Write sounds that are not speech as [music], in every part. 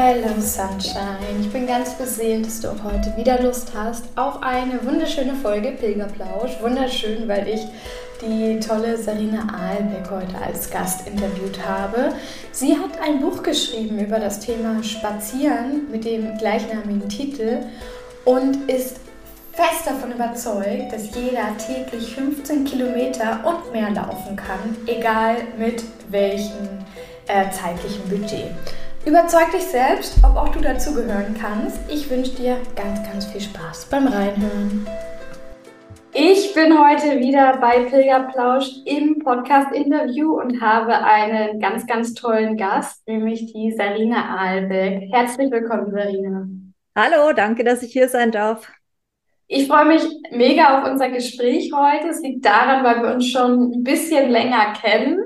Hello Sunshine, ich bin ganz beseelt, dass du auch heute wieder Lust hast auf eine wunderschöne Folge Pilgerplausch. Wunderschön, weil ich die tolle Sarina Ahlbeck heute als Gast interviewt habe. Sie hat ein Buch geschrieben über das Thema Spazieren mit dem gleichnamigen Titel und ist fest davon überzeugt, dass jeder täglich 15 Kilometer und mehr laufen kann, egal mit welchem äh, zeitlichen Budget. Überzeug dich selbst, ob auch du dazugehören kannst. Ich wünsche dir ganz, ganz viel Spaß beim Reinhören. Ich bin heute wieder bei Pilgerplausch im Podcast-Interview und habe einen ganz, ganz tollen Gast, nämlich die Sarina Ahlbeck. Herzlich willkommen, Sarina. Hallo, danke, dass ich hier sein darf. Ich freue mich mega auf unser Gespräch heute. Es liegt daran, weil wir uns schon ein bisschen länger kennen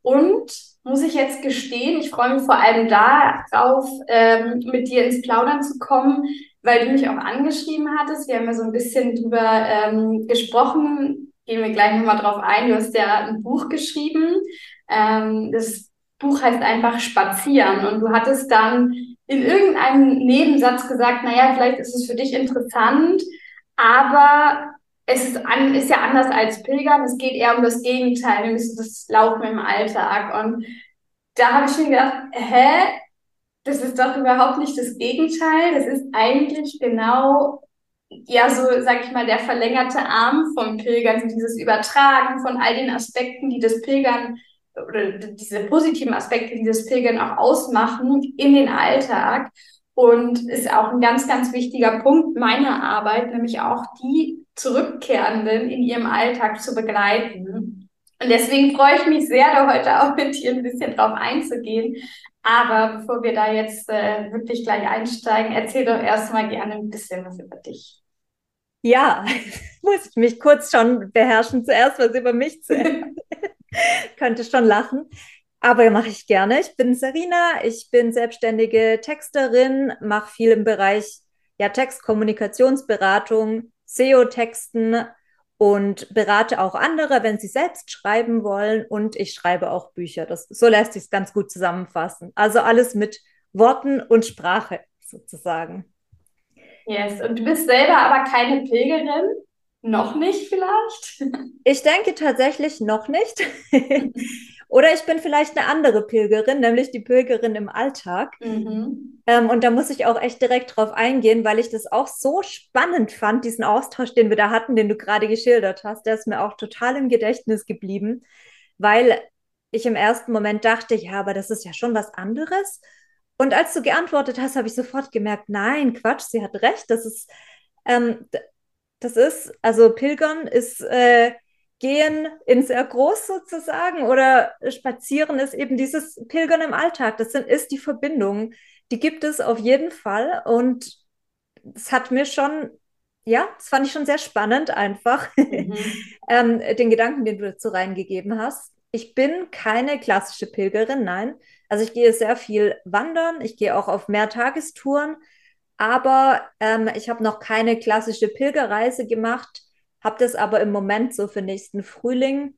und muss ich jetzt gestehen, ich freue mich vor allem darauf, ähm, mit dir ins Plaudern zu kommen, weil du mich auch angeschrieben hattest. Wir haben ja so ein bisschen drüber ähm, gesprochen. Gehen wir gleich nochmal drauf ein. Du hast ja ein Buch geschrieben. Ähm, das Buch heißt einfach Spazieren. Und du hattest dann in irgendeinem Nebensatz gesagt, naja, vielleicht ist es für dich interessant, aber es ist, an, ist ja anders als Pilgern. Es geht eher um das Gegenteil, nämlich das Laufen im Alltag. Und da habe ich mir gedacht, hä? Das ist doch überhaupt nicht das Gegenteil. Das ist eigentlich genau, ja, so, sag ich mal, der verlängerte Arm vom Pilgern, dieses Übertragen von all den Aspekten, die das Pilgern oder diese positiven Aspekte, die das Pilgern auch ausmachen, in den Alltag. Und ist auch ein ganz, ganz wichtiger Punkt meiner Arbeit, nämlich auch die Zurückkehrenden in ihrem Alltag zu begleiten. Und deswegen freue ich mich sehr, da heute auch mit dir ein bisschen drauf einzugehen. Aber bevor wir da jetzt äh, wirklich gleich einsteigen, erzähl doch erstmal gerne ein bisschen was über dich. Ja, [laughs] muss ich mich kurz schon beherrschen, zuerst was über mich zu [laughs] [laughs] Könnte schon lachen. Aber mache ich gerne. Ich bin Sarina, ich bin selbstständige Texterin, mache viel im Bereich ja, Textkommunikationsberatung, SEO-Texten und berate auch andere, wenn sie selbst schreiben wollen. Und ich schreibe auch Bücher. Das, so lässt sich es ganz gut zusammenfassen. Also alles mit Worten und Sprache sozusagen. Yes, und du bist selber aber keine Pilgerin? Noch nicht vielleicht? Ich denke tatsächlich noch nicht. [laughs] Oder ich bin vielleicht eine andere Pilgerin, nämlich die Pilgerin im Alltag. Mhm. Ähm, und da muss ich auch echt direkt drauf eingehen, weil ich das auch so spannend fand, diesen Austausch, den wir da hatten, den du gerade geschildert hast. Der ist mir auch total im Gedächtnis geblieben, weil ich im ersten Moment dachte, ja, aber das ist ja schon was anderes. Und als du geantwortet hast, habe ich sofort gemerkt, nein, Quatsch, sie hat recht. Das ist, ähm, das ist, also Pilgern ist äh, Gehen in sehr groß sozusagen oder Spazieren ist eben dieses Pilgern im Alltag. Das sind, ist die Verbindung. Die gibt es auf jeden Fall. Und es hat mir schon, ja, das fand ich schon sehr spannend einfach, [laughs] mhm. ähm, den Gedanken, den du dazu reingegeben hast. Ich bin keine klassische Pilgerin, nein. Also ich gehe sehr viel wandern, ich gehe auch auf Mehrtagestouren, aber ähm, ich habe noch keine klassische Pilgerreise gemacht habe das aber im Moment so für nächsten Frühling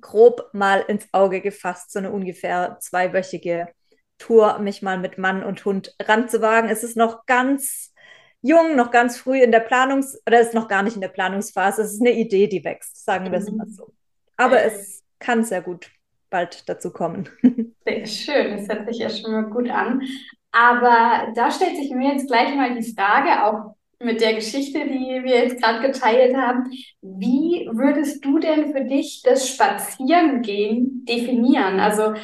grob mal ins Auge gefasst, so eine ungefähr zweiwöchige Tour, mich mal mit Mann und Hund ranzuwagen. Es ist noch ganz jung, noch ganz früh in der Planungs- oder ist noch gar nicht in der Planungsphase. Es ist eine Idee, die wächst, sagen wir es mal so. Aber es kann sehr gut bald dazu kommen. [laughs] Sehr schön, das hört sich ja schon mal gut an. Aber da stellt sich mir jetzt gleich mal die Frage, auch mit der Geschichte, die wir jetzt gerade geteilt haben. Wie würdest du denn für dich das Spazierengehen definieren? Also,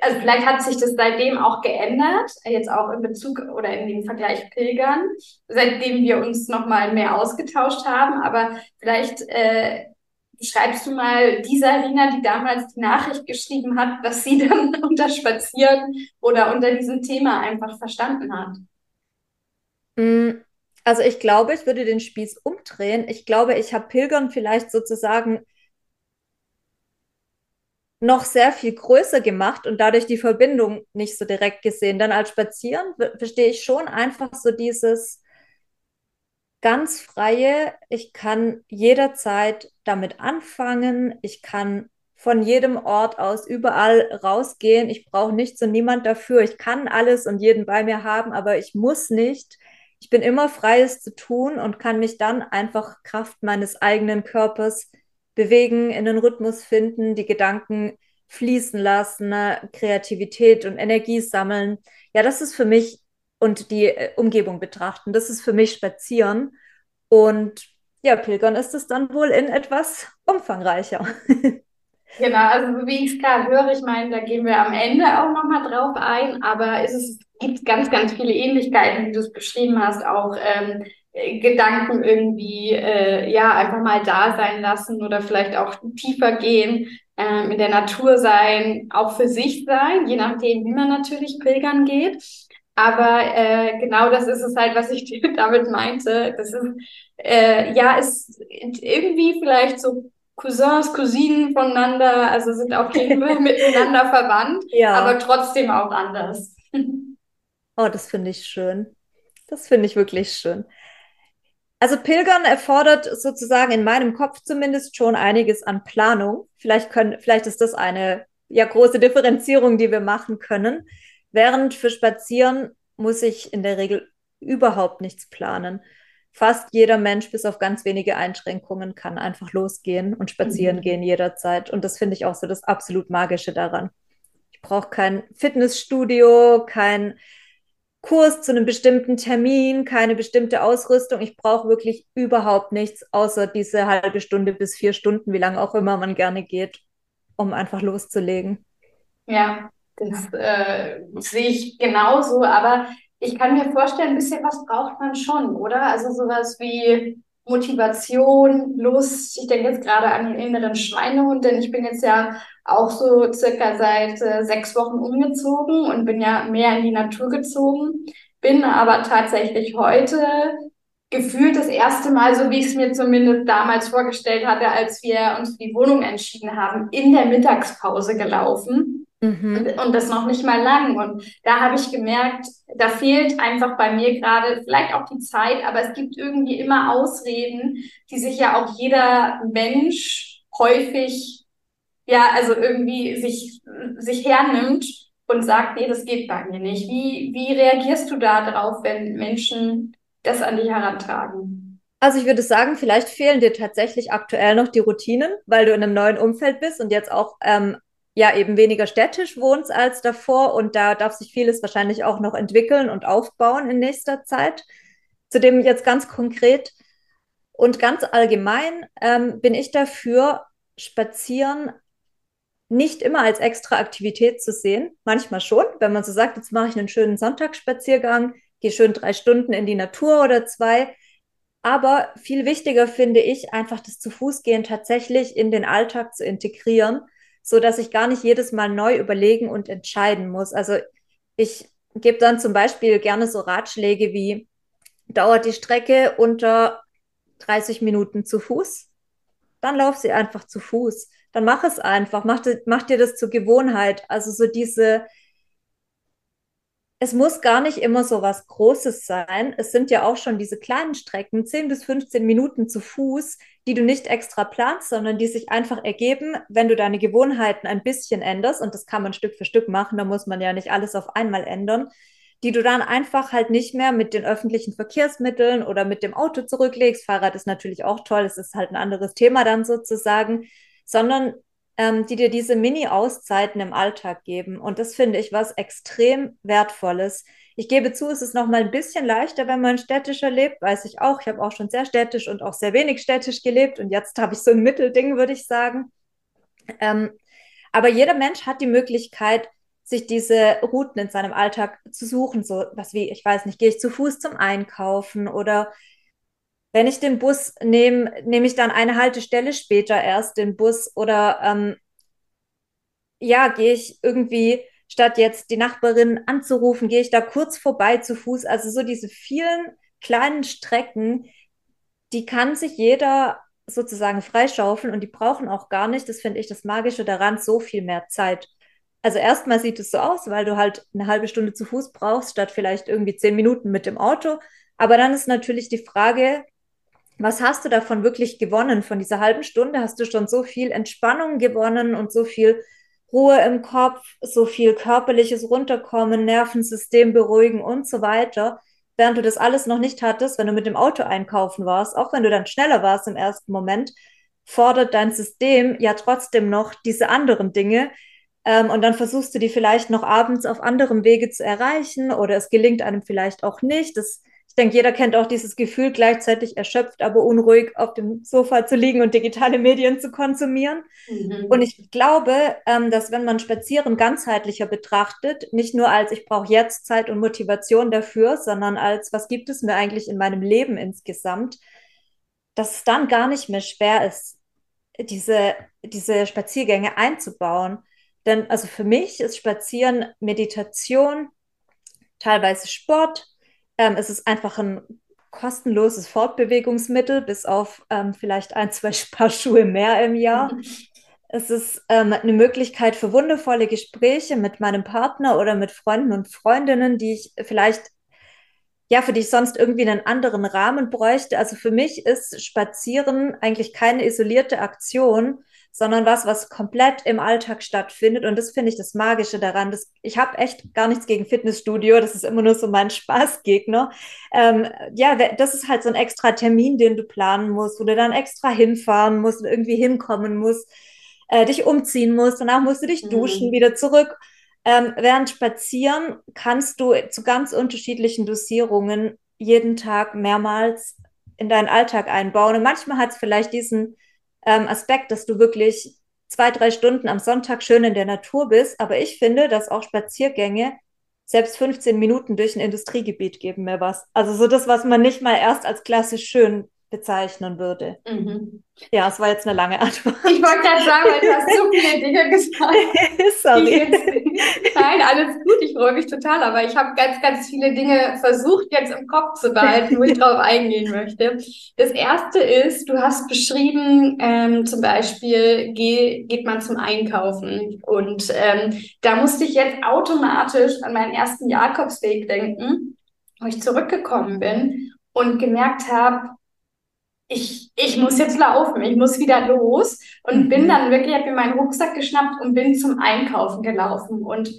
also vielleicht hat sich das seitdem auch geändert, jetzt auch in Bezug oder in dem Vergleich Pilgern, seitdem wir uns nochmal mehr ausgetauscht haben. Aber vielleicht äh, schreibst du mal dieser Rina, die damals die Nachricht geschrieben hat, was sie [laughs] dann unter Spazieren oder unter diesem Thema einfach verstanden hat? Mm, also ich glaube, ich würde den Spieß umdrehen. Ich glaube, ich habe Pilgern vielleicht sozusagen noch sehr viel größer gemacht und dadurch die Verbindung nicht so direkt gesehen. Dann als Spazieren verstehe ich schon einfach so dieses ganz freie, ich kann jederzeit damit anfangen, ich kann von jedem Ort aus überall rausgehen, ich brauche nichts und niemand dafür, ich kann alles und jeden bei mir haben, aber ich muss nicht. Ich bin immer frei, es zu tun und kann mich dann einfach Kraft meines eigenen Körpers bewegen, in den Rhythmus finden, die Gedanken fließen lassen, ne? Kreativität und Energie sammeln. Ja, das ist für mich und die äh, Umgebung betrachten. Das ist für mich Spazieren. Und ja, Pilgern ist es dann wohl in etwas umfangreicher. [laughs] Genau, also wie ich es gerade höre, ich meine, da gehen wir am Ende auch nochmal drauf ein, aber es gibt ganz, ganz viele Ähnlichkeiten, wie du es beschrieben hast, auch ähm, Gedanken irgendwie äh, ja einfach mal da sein lassen oder vielleicht auch tiefer gehen, ähm, in der Natur sein, auch für sich sein, je nachdem, wie man natürlich pilgern geht. Aber äh, genau das ist es halt, was ich [laughs] damit meinte. Das ist äh, ja ist irgendwie vielleicht so Cousins, Cousinen voneinander, also sind auf jeden Fall [laughs] miteinander verwandt, ja. aber trotzdem auch anders. [laughs] Oh, das finde ich schön. Das finde ich wirklich schön. Also Pilgern erfordert sozusagen in meinem Kopf zumindest schon einiges an Planung. Vielleicht können, vielleicht ist das eine ja große Differenzierung, die wir machen können. Während für Spazieren muss ich in der Regel überhaupt nichts planen. Fast jeder Mensch, bis auf ganz wenige Einschränkungen, kann einfach losgehen und spazieren mhm. gehen jederzeit. Und das finde ich auch so das absolut Magische daran. Ich brauche kein Fitnessstudio, kein Kurs zu einem bestimmten Termin, keine bestimmte Ausrüstung. Ich brauche wirklich überhaupt nichts, außer diese halbe Stunde bis vier Stunden, wie lange auch immer man gerne geht, um einfach loszulegen. Ja, das äh, sehe ich genauso, aber ich kann mir vorstellen, ein bisschen was braucht man schon, oder? Also sowas wie Motivation, Lust. Ich denke jetzt gerade an den inneren Schweinehund, denn ich bin jetzt ja auch so circa seit äh, sechs Wochen umgezogen und bin ja mehr in die Natur gezogen. Bin aber tatsächlich heute gefühlt das erste Mal, so wie ich es mir zumindest damals vorgestellt hatte, als wir uns für die Wohnung entschieden haben, in der Mittagspause gelaufen. Mhm. Und, und, das noch nicht mal lang. Und da habe ich gemerkt, da fehlt einfach bei mir gerade vielleicht auch die Zeit, aber es gibt irgendwie immer Ausreden, die sich ja auch jeder Mensch häufig, ja, also irgendwie sich, sich hernimmt und sagt, nee, das geht bei mir nicht. Wie, wie reagierst du da drauf, wenn Menschen das an dich herantragen? Also ich würde sagen, vielleicht fehlen dir tatsächlich aktuell noch die Routinen, weil du in einem neuen Umfeld bist und jetzt auch ähm, ja eben weniger städtisch wohnst als davor und da darf sich vieles wahrscheinlich auch noch entwickeln und aufbauen in nächster Zeit. Zudem jetzt ganz konkret und ganz allgemein ähm, bin ich dafür, Spazieren nicht immer als extra Aktivität zu sehen. Manchmal schon, wenn man so sagt, jetzt mache ich einen schönen Sonntagsspaziergang, gehe schön drei Stunden in die Natur oder zwei. Aber viel wichtiger finde ich, einfach das zu Fuß gehen tatsächlich in den Alltag zu integrieren so dass ich gar nicht jedes Mal neu überlegen und entscheiden muss. Also ich gebe dann zum Beispiel gerne so Ratschläge wie, dauert die Strecke unter 30 Minuten zu Fuß? Dann lauf sie einfach zu Fuß. Dann mach es einfach, mach, mach dir das zur Gewohnheit. Also so diese, es muss gar nicht immer so was Großes sein. Es sind ja auch schon diese kleinen Strecken, 10 bis 15 Minuten zu Fuß, die du nicht extra planst, sondern die sich einfach ergeben, wenn du deine Gewohnheiten ein bisschen änderst. Und das kann man Stück für Stück machen, da muss man ja nicht alles auf einmal ändern, die du dann einfach halt nicht mehr mit den öffentlichen Verkehrsmitteln oder mit dem Auto zurücklegst. Fahrrad ist natürlich auch toll, es ist halt ein anderes Thema dann sozusagen, sondern ähm, die dir diese Mini-Auszeiten im Alltag geben. Und das finde ich was extrem Wertvolles. Ich gebe zu, es ist noch mal ein bisschen leichter, wenn man städtischer lebt, weiß ich auch. Ich habe auch schon sehr städtisch und auch sehr wenig städtisch gelebt und jetzt habe ich so ein Mittelding, würde ich sagen. Ähm, aber jeder Mensch hat die Möglichkeit, sich diese Routen in seinem Alltag zu suchen. So was wie, ich weiß nicht, gehe ich zu Fuß zum Einkaufen oder wenn ich den Bus nehme, nehme ich dann eine Haltestelle später erst den Bus oder ähm, ja, gehe ich irgendwie, statt jetzt die Nachbarin anzurufen, gehe ich da kurz vorbei zu Fuß. Also so diese vielen kleinen Strecken, die kann sich jeder sozusagen freischaufeln und die brauchen auch gar nicht, das finde ich das Magische daran, so viel mehr Zeit. Also erstmal sieht es so aus, weil du halt eine halbe Stunde zu Fuß brauchst, statt vielleicht irgendwie zehn Minuten mit dem Auto. Aber dann ist natürlich die Frage, was hast du davon wirklich gewonnen? Von dieser halben Stunde hast du schon so viel Entspannung gewonnen und so viel Ruhe im Kopf, so viel körperliches Runterkommen, Nervensystem beruhigen und so weiter. Während du das alles noch nicht hattest, wenn du mit dem Auto einkaufen warst, auch wenn du dann schneller warst im ersten Moment, fordert dein System ja trotzdem noch diese anderen Dinge. Ähm, und dann versuchst du die vielleicht noch abends auf anderem Wege zu erreichen oder es gelingt einem vielleicht auch nicht. Das denke, jeder kennt auch dieses Gefühl, gleichzeitig erschöpft, aber unruhig auf dem Sofa zu liegen und digitale Medien zu konsumieren. Mhm. Und ich glaube, ähm, dass wenn man Spazieren ganzheitlicher betrachtet, nicht nur als ich brauche jetzt Zeit und Motivation dafür, sondern als was gibt es mir eigentlich in meinem Leben insgesamt, dass es dann gar nicht mehr schwer ist, diese, diese Spaziergänge einzubauen. Denn also für mich ist Spazieren Meditation, teilweise Sport, ähm, es ist einfach ein kostenloses Fortbewegungsmittel, bis auf ähm, vielleicht ein, zwei [laughs] Paar Schuhe mehr im Jahr. Es ist ähm, eine Möglichkeit für wundervolle Gespräche mit meinem Partner oder mit Freunden und Freundinnen, die ich vielleicht, ja, für die ich sonst irgendwie einen anderen Rahmen bräuchte. Also für mich ist Spazieren eigentlich keine isolierte Aktion, sondern was, was komplett im Alltag stattfindet. Und das finde ich das Magische daran. Das, ich habe echt gar nichts gegen Fitnessstudio, das ist immer nur so mein [laughs] Spaßgegner. Ähm, ja, das ist halt so ein extra Termin, den du planen musst, wo du dann extra hinfahren musst und irgendwie hinkommen musst, äh, dich umziehen musst, danach musst du dich mhm. duschen, wieder zurück. Ähm, während Spazieren kannst du zu ganz unterschiedlichen Dosierungen jeden Tag mehrmals in deinen Alltag einbauen. Und manchmal hat es vielleicht diesen ähm, Aspekt, dass du wirklich zwei, drei Stunden am Sonntag schön in der Natur bist. Aber ich finde, dass auch Spaziergänge selbst 15 Minuten durch ein Industriegebiet geben mir was. Also so das, was man nicht mal erst als klassisch schön bezeichnen würde. Mhm. Ja, es war jetzt eine lange Antwort. Ich wollte gerade sagen, weil du hast so viele [laughs] Dinge gesagt. [laughs] Sorry. nein, alles gut, ich freue mich total, aber ich habe ganz, ganz viele Dinge versucht, jetzt im Kopf zu behalten, wo ich [laughs] drauf eingehen möchte. Das erste ist, du hast beschrieben, ähm, zum Beispiel geh, geht man zum Einkaufen. Und ähm, da musste ich jetzt automatisch an meinen ersten Jakobsweg denken, wo ich zurückgekommen bin und gemerkt habe, ich, ich muss jetzt laufen, ich muss wieder los und mhm. bin dann wirklich, habe mir meinen Rucksack geschnappt und bin zum Einkaufen gelaufen. Und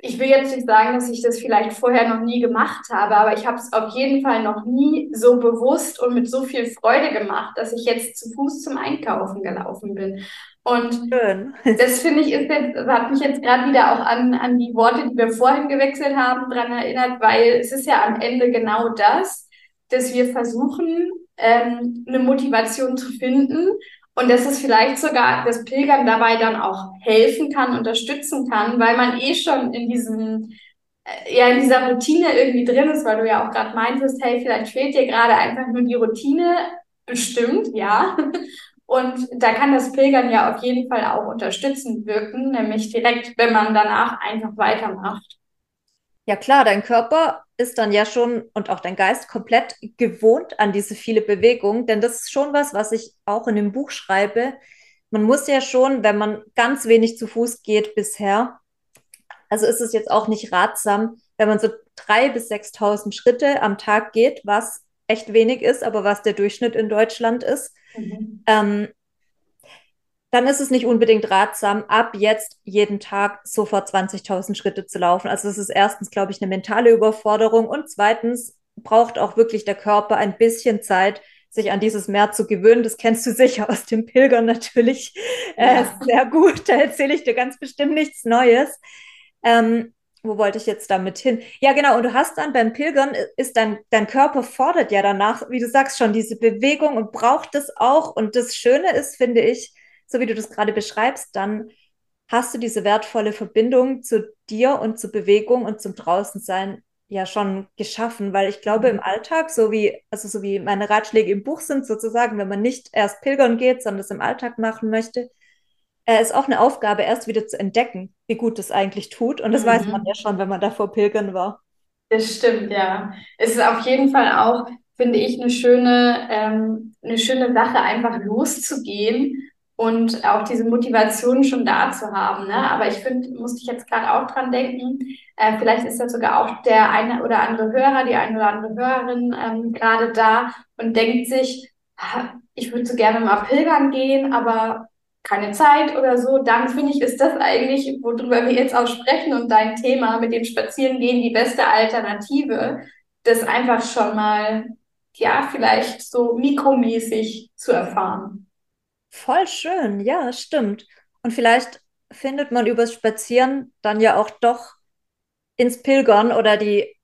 ich will jetzt nicht sagen, dass ich das vielleicht vorher noch nie gemacht habe, aber ich habe es auf jeden Fall noch nie so bewusst und mit so viel Freude gemacht, dass ich jetzt zu Fuß zum Einkaufen gelaufen bin. Und Schön. [laughs] das finde ich, ist jetzt, hat mich jetzt gerade wieder auch an, an die Worte, die wir vorhin gewechselt haben, dran erinnert, weil es ist ja am Ende genau das, dass wir versuchen, ähm, eine Motivation zu finden und dass es vielleicht sogar das Pilgern dabei dann auch helfen kann, unterstützen kann, weil man eh schon in diesem äh, ja in dieser Routine irgendwie drin ist, weil du ja auch gerade meintest, hey, vielleicht fehlt dir gerade einfach nur die Routine, bestimmt, ja. [laughs] Und da kann das Pilgern ja auf jeden Fall auch unterstützend wirken, nämlich direkt, wenn man danach einfach weitermacht. Ja klar, dein Körper ist dann ja schon und auch dein Geist komplett gewohnt an diese viele Bewegung, denn das ist schon was, was ich auch in dem Buch schreibe. Man muss ja schon, wenn man ganz wenig zu Fuß geht bisher, also ist es jetzt auch nicht ratsam, wenn man so drei bis 6.000 Schritte am Tag geht, was echt wenig ist, aber was der Durchschnitt in Deutschland ist. Mhm. Ähm, dann ist es nicht unbedingt ratsam, ab jetzt jeden Tag sofort 20.000 Schritte zu laufen. Also es ist erstens, glaube ich, eine mentale Überforderung und zweitens braucht auch wirklich der Körper ein bisschen Zeit, sich an dieses Meer zu gewöhnen. Das kennst du sicher aus dem Pilgern natürlich äh, ja. äh, sehr gut. Da erzähle ich dir ganz bestimmt nichts Neues. Ähm, wo wollte ich jetzt damit hin? Ja, genau. Und du hast dann beim Pilgern, ist dein, dein Körper fordert ja danach, wie du sagst schon, diese Bewegung und braucht es auch. Und das Schöne ist, finde ich, so wie du das gerade beschreibst, dann hast du diese wertvolle Verbindung zu dir und zur Bewegung und zum Draußensein ja schon geschaffen, weil ich glaube, im mhm. Alltag, so wie, also so wie meine Ratschläge im Buch sind, sozusagen, wenn man nicht erst pilgern geht, sondern es im Alltag machen möchte, äh, ist auch eine Aufgabe, erst wieder zu entdecken, wie gut das eigentlich tut. Und das mhm. weiß man ja schon, wenn man davor pilgern war. Das stimmt, ja. Es ist auf jeden Fall auch, finde ich, eine schöne, ähm, eine schöne Sache, einfach loszugehen und auch diese Motivation schon da zu haben. Ne? Aber ich finde, musste ich jetzt gerade auch dran denken, äh, vielleicht ist ja sogar auch der eine oder andere Hörer, die eine oder andere Hörerin ähm, gerade da und denkt sich, ich würde so gerne mal pilgern gehen, aber keine Zeit oder so, dann finde ich, ist das eigentlich, worüber wir jetzt auch sprechen und dein Thema mit dem Spazierengehen die beste Alternative, das einfach schon mal, ja, vielleicht so mikromäßig zu erfahren. Voll schön, ja, stimmt. Und vielleicht findet man übers Spazieren dann ja auch doch ins Pilgern oder die,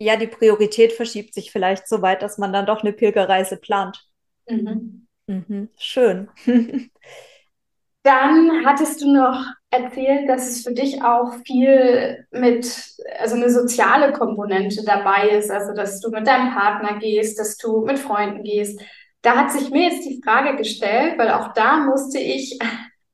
ja, die Priorität verschiebt sich vielleicht so weit, dass man dann doch eine Pilgerreise plant. Mhm. Mhm, schön. [laughs] Dann hattest du noch erzählt, dass es für dich auch viel mit, also eine soziale Komponente dabei ist, also dass du mit deinem Partner gehst, dass du mit Freunden gehst. Da hat sich mir jetzt die Frage gestellt, weil auch da musste ich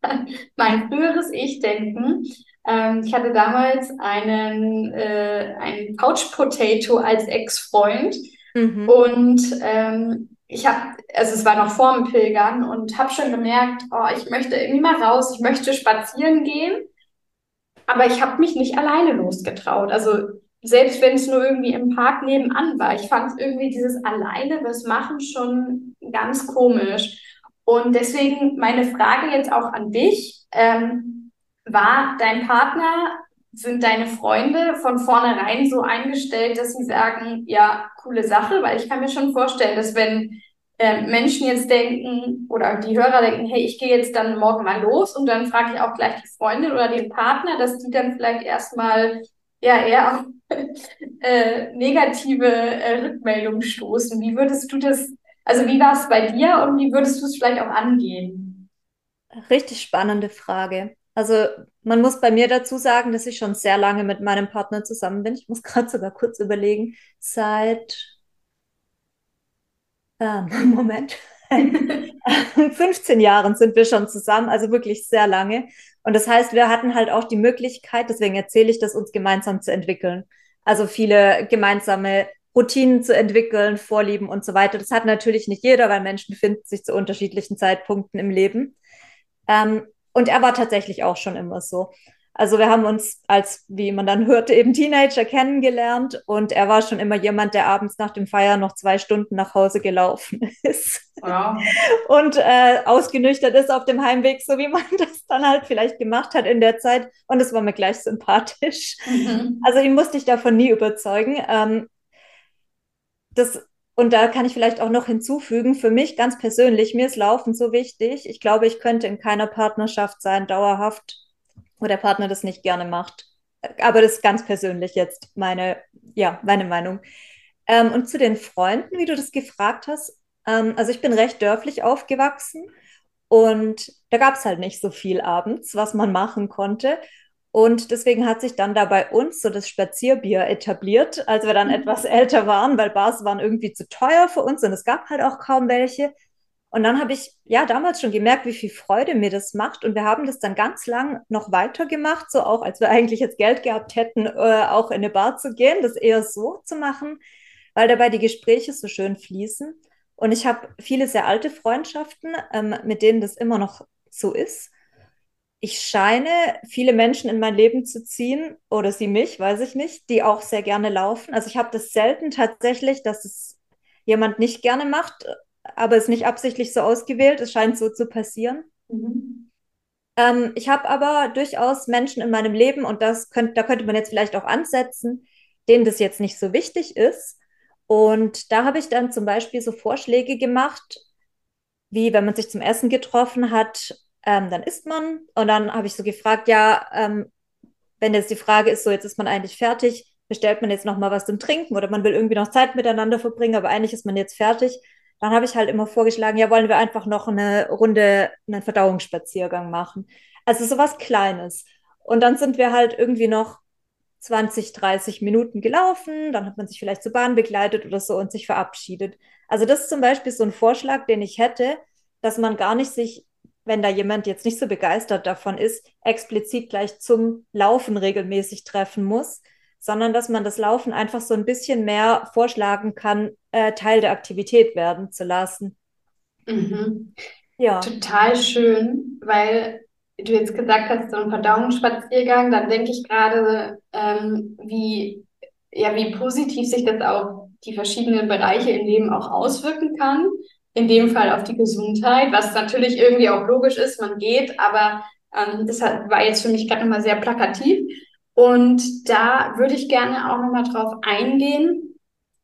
[laughs] mein früheres Ich denken. Ähm, ich hatte damals einen, äh, einen Couch Potato als Ex-Freund mhm. und ähm, ich habe, also es war noch vor dem Pilgern und habe schon gemerkt, oh, ich möchte irgendwie mal raus, ich möchte spazieren gehen, aber ich habe mich nicht alleine losgetraut. Also selbst wenn es nur irgendwie im Park nebenan war, ich fand irgendwie dieses alleine was machen schon ganz komisch. Und deswegen meine Frage jetzt auch an dich, ähm, war dein Partner sind deine Freunde von vornherein so eingestellt, dass sie sagen, ja, coole Sache? Weil ich kann mir schon vorstellen, dass wenn äh, Menschen jetzt denken oder die Hörer denken, hey, ich gehe jetzt dann morgen mal los und dann frage ich auch gleich die Freundin oder den Partner, dass die dann vielleicht erstmal ja eher auf [laughs] äh, negative äh, Rückmeldungen stoßen. Wie würdest du das, also wie war es bei dir und wie würdest du es vielleicht auch angehen? Richtig spannende Frage. Also man muss bei mir dazu sagen, dass ich schon sehr lange mit meinem Partner zusammen bin. Ich muss [laughs] gerade sogar kurz überlegen. Seit ähm, [laughs] Moment. [laughs] 15 Jahren sind wir schon zusammen, also wirklich sehr lange. Und das heißt, wir hatten halt auch die Möglichkeit, deswegen erzähle ich das, uns gemeinsam zu entwickeln. Also viele gemeinsame Routinen zu entwickeln, Vorlieben und so weiter. Das hat natürlich nicht jeder, weil Menschen finden sich zu unterschiedlichen Zeitpunkten im Leben. Ähm, und er war tatsächlich auch schon immer so. Also wir haben uns als, wie man dann hörte, eben Teenager kennengelernt und er war schon immer jemand, der abends nach dem Feiern noch zwei Stunden nach Hause gelaufen [laughs] ist. Wow. Und äh, ausgenüchtert ist auf dem Heimweg, so wie man [laughs] das dann halt vielleicht gemacht hat in der Zeit. Und es war mir gleich sympathisch. Mhm. Also ihn musste ich davon nie überzeugen. Ähm, das und da kann ich vielleicht auch noch hinzufügen, für mich ganz persönlich, mir ist Laufen so wichtig. Ich glaube, ich könnte in keiner Partnerschaft sein, dauerhaft, wo der Partner das nicht gerne macht. Aber das ist ganz persönlich jetzt meine, ja, meine Meinung. Ähm, und zu den Freunden, wie du das gefragt hast. Ähm, also ich bin recht dörflich aufgewachsen und da gab es halt nicht so viel abends, was man machen konnte. Und deswegen hat sich dann da bei uns so das Spazierbier etabliert, als wir dann mhm. etwas älter waren, weil Bars waren irgendwie zu teuer für uns und es gab halt auch kaum welche. Und dann habe ich ja damals schon gemerkt, wie viel Freude mir das macht. Und wir haben das dann ganz lang noch weitergemacht, so auch als wir eigentlich jetzt Geld gehabt hätten, äh, auch in eine Bar zu gehen, das eher so zu machen, weil dabei die Gespräche so schön fließen. Und ich habe viele sehr alte Freundschaften, ähm, mit denen das immer noch so ist ich scheine viele Menschen in mein Leben zu ziehen oder sie mich, weiß ich nicht, die auch sehr gerne laufen. Also ich habe das selten tatsächlich, dass es jemand nicht gerne macht, aber es nicht absichtlich so ausgewählt. Es scheint so zu passieren. Mhm. Ähm, ich habe aber durchaus Menschen in meinem Leben und das könnt, da könnte man jetzt vielleicht auch ansetzen, denen das jetzt nicht so wichtig ist. Und da habe ich dann zum Beispiel so Vorschläge gemacht, wie wenn man sich zum Essen getroffen hat, ähm, dann isst man. Und dann habe ich so gefragt, ja, ähm, wenn jetzt die Frage ist, so jetzt ist man eigentlich fertig, bestellt man jetzt noch mal was zum Trinken oder man will irgendwie noch Zeit miteinander verbringen, aber eigentlich ist man jetzt fertig. Dann habe ich halt immer vorgeschlagen, ja, wollen wir einfach noch eine Runde, einen Verdauungsspaziergang machen. Also sowas Kleines. Und dann sind wir halt irgendwie noch 20, 30 Minuten gelaufen, dann hat man sich vielleicht zur Bahn begleitet oder so und sich verabschiedet. Also das ist zum Beispiel so ein Vorschlag, den ich hätte, dass man gar nicht sich, wenn da jemand jetzt nicht so begeistert davon ist, explizit gleich zum Laufen regelmäßig treffen muss, sondern dass man das Laufen einfach so ein bisschen mehr vorschlagen kann, äh, Teil der Aktivität werden zu lassen. Mhm. Ja. Total schön, weil du jetzt gesagt hast, so ein Verdauungsspaziergang, dann denke ich gerade, ähm, wie, ja, wie positiv sich das auf die verschiedenen Bereiche im Leben auch auswirken kann. In dem Fall auf die Gesundheit, was natürlich irgendwie auch logisch ist, man geht, aber ähm, das hat, war jetzt für mich gerade nochmal sehr plakativ. Und da würde ich gerne auch nochmal drauf eingehen,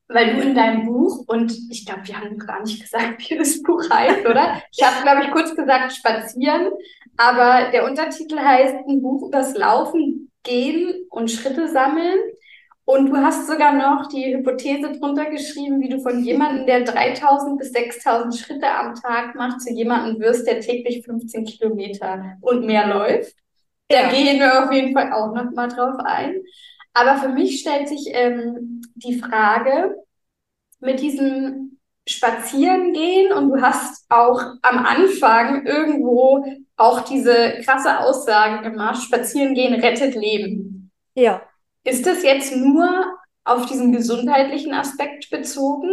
weil du in deinem Buch, und ich glaube, wir haben gar nicht [laughs] gesagt, wie das Buch heißt, oder? Ich habe, glaube ich, kurz gesagt, spazieren, aber der Untertitel heißt ein Buch übers Laufen, Gehen und Schritte sammeln. Und du hast sogar noch die Hypothese drunter geschrieben, wie du von jemandem, der 3000 bis 6000 Schritte am Tag macht, zu jemandem wirst, der täglich 15 Kilometer und mehr läuft. Da ja. gehen wir auf jeden Fall auch noch mal drauf ein. Aber für mich stellt sich ähm, die Frage mit diesem Spazierengehen und du hast auch am Anfang irgendwo auch diese krasse Aussage gemacht, Spazierengehen rettet Leben. Ja. Ist das jetzt nur auf diesen gesundheitlichen Aspekt bezogen?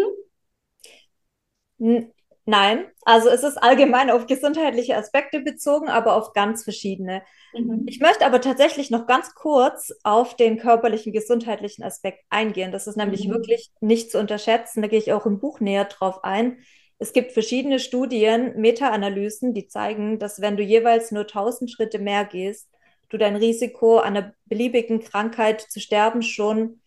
Nein, also es ist allgemein auf gesundheitliche Aspekte bezogen, aber auf ganz verschiedene. Mhm. Ich möchte aber tatsächlich noch ganz kurz auf den körperlichen, gesundheitlichen Aspekt eingehen. Das ist nämlich mhm. wirklich nicht zu unterschätzen. Da gehe ich auch im Buch näher drauf ein. Es gibt verschiedene Studien, Meta-Analysen, die zeigen, dass wenn du jeweils nur 1000 Schritte mehr gehst, du dein Risiko einer beliebigen Krankheit zu sterben schon,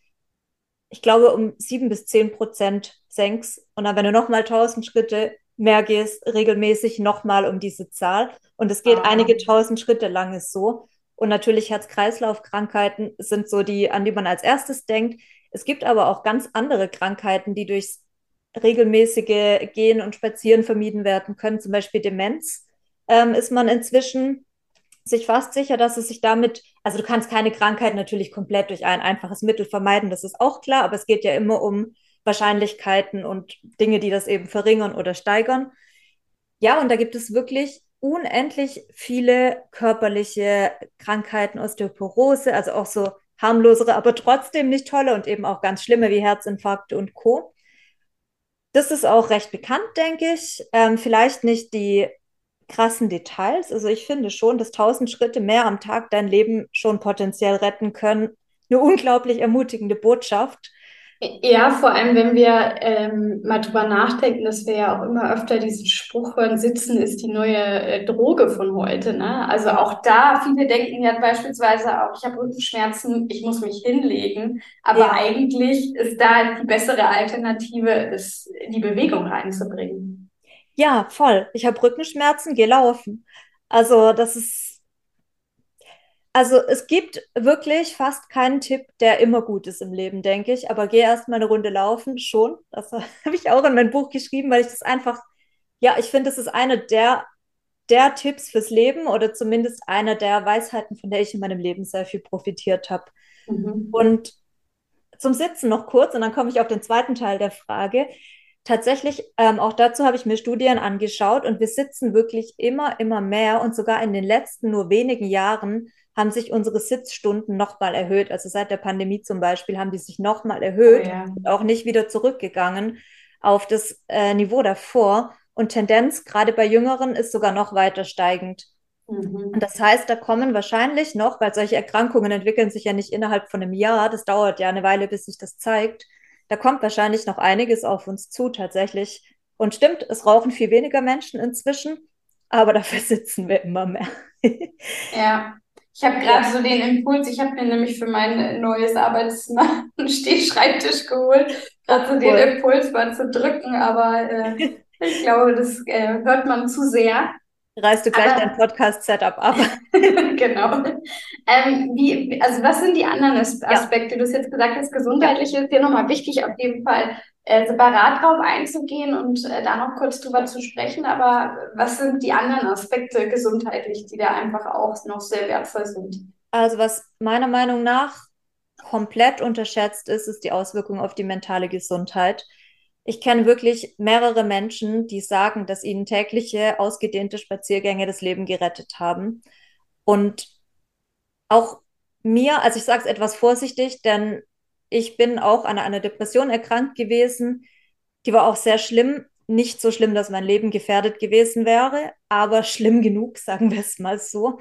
ich glaube, um sieben bis zehn Prozent senkst. Und dann, wenn du nochmal 1000 Schritte mehr gehst regelmäßig nochmal um diese Zahl. Und es geht ah. einige tausend Schritte lang ist so. Und natürlich Herz-Kreislauf-Krankheiten sind so die, an die man als erstes denkt. Es gibt aber auch ganz andere Krankheiten, die durchs regelmäßige Gehen und Spazieren vermieden werden können. Zum Beispiel Demenz ähm, ist man inzwischen sich fast sicher, dass es sich damit, also du kannst keine Krankheit natürlich komplett durch ein einfaches Mittel vermeiden, das ist auch klar, aber es geht ja immer um Wahrscheinlichkeiten und Dinge, die das eben verringern oder steigern. Ja, und da gibt es wirklich unendlich viele körperliche Krankheiten, Osteoporose, also auch so harmlosere, aber trotzdem nicht tolle und eben auch ganz schlimme wie Herzinfarkte und Co. Das ist auch recht bekannt, denke ich. Ähm, vielleicht nicht die krassen Details. Also ich finde schon, dass tausend Schritte mehr am Tag dein Leben schon potenziell retten können. Eine unglaublich ermutigende Botschaft. Ja, vor allem, wenn wir ähm, mal drüber nachdenken, dass wir ja auch immer öfter diesen Spruch hören, Sitzen ist die neue äh, Droge von heute. Ne? Also auch da, viele denken ja beispielsweise auch, ich habe Rückenschmerzen, ich muss mich hinlegen. Aber ja. eigentlich ist da die bessere Alternative, ist, die Bewegung reinzubringen. Ja, voll. Ich habe Rückenschmerzen, geh laufen. Also das ist also es gibt wirklich fast keinen Tipp, der immer gut ist im Leben, denke ich. Aber geh erst mal eine Runde laufen, schon. Das [laughs] habe ich auch in mein Buch geschrieben, weil ich das einfach, ja, ich finde, das ist einer der, der Tipps fürs Leben oder zumindest einer der Weisheiten, von der ich in meinem Leben sehr viel profitiert habe. Mhm. Und zum Sitzen noch kurz und dann komme ich auf den zweiten Teil der Frage. Tatsächlich, ähm, auch dazu habe ich mir Studien angeschaut und wir sitzen wirklich immer, immer mehr und sogar in den letzten nur wenigen Jahren haben sich unsere Sitzstunden nochmal erhöht. Also seit der Pandemie zum Beispiel haben die sich nochmal erhöht oh, ja. und auch nicht wieder zurückgegangen auf das äh, Niveau davor. Und Tendenz gerade bei Jüngeren ist sogar noch weiter steigend. Mhm. Und das heißt, da kommen wahrscheinlich noch, weil solche Erkrankungen entwickeln sich ja nicht innerhalb von einem Jahr, das dauert ja eine Weile, bis sich das zeigt. Da kommt wahrscheinlich noch einiges auf uns zu tatsächlich. Und stimmt, es rauchen viel weniger Menschen inzwischen, aber dafür [laughs] sitzen wir immer mehr. ja, ich habe gerade so den Impuls, ich habe mir nämlich für mein neues Arbeitszimmer einen Stehschreibtisch geholt. Gerade so cool. den Impuls mal zu drücken, aber äh, ich glaube, das äh, hört man zu sehr. Reißt du gleich aber, dein Podcast-Setup ab. [laughs] genau. Ähm, wie, also was sind die anderen Aspekte? Ja. Du hast jetzt gesagt, das Gesundheitliche ist dir nochmal wichtig, auf jeden Fall äh, separat drauf einzugehen und äh, da noch kurz drüber zu sprechen. Aber was sind die anderen Aspekte gesundheitlich, die da einfach auch noch sehr wertvoll sind? Also was meiner Meinung nach komplett unterschätzt ist, ist die Auswirkung auf die mentale Gesundheit. Ich kenne wirklich mehrere Menschen, die sagen, dass ihnen tägliche ausgedehnte Spaziergänge das Leben gerettet haben. Und auch mir, also ich sage es etwas vorsichtig, denn ich bin auch an einer Depression erkrankt gewesen. Die war auch sehr schlimm. Nicht so schlimm, dass mein Leben gefährdet gewesen wäre, aber schlimm genug, [laughs] sagen wir es mal so.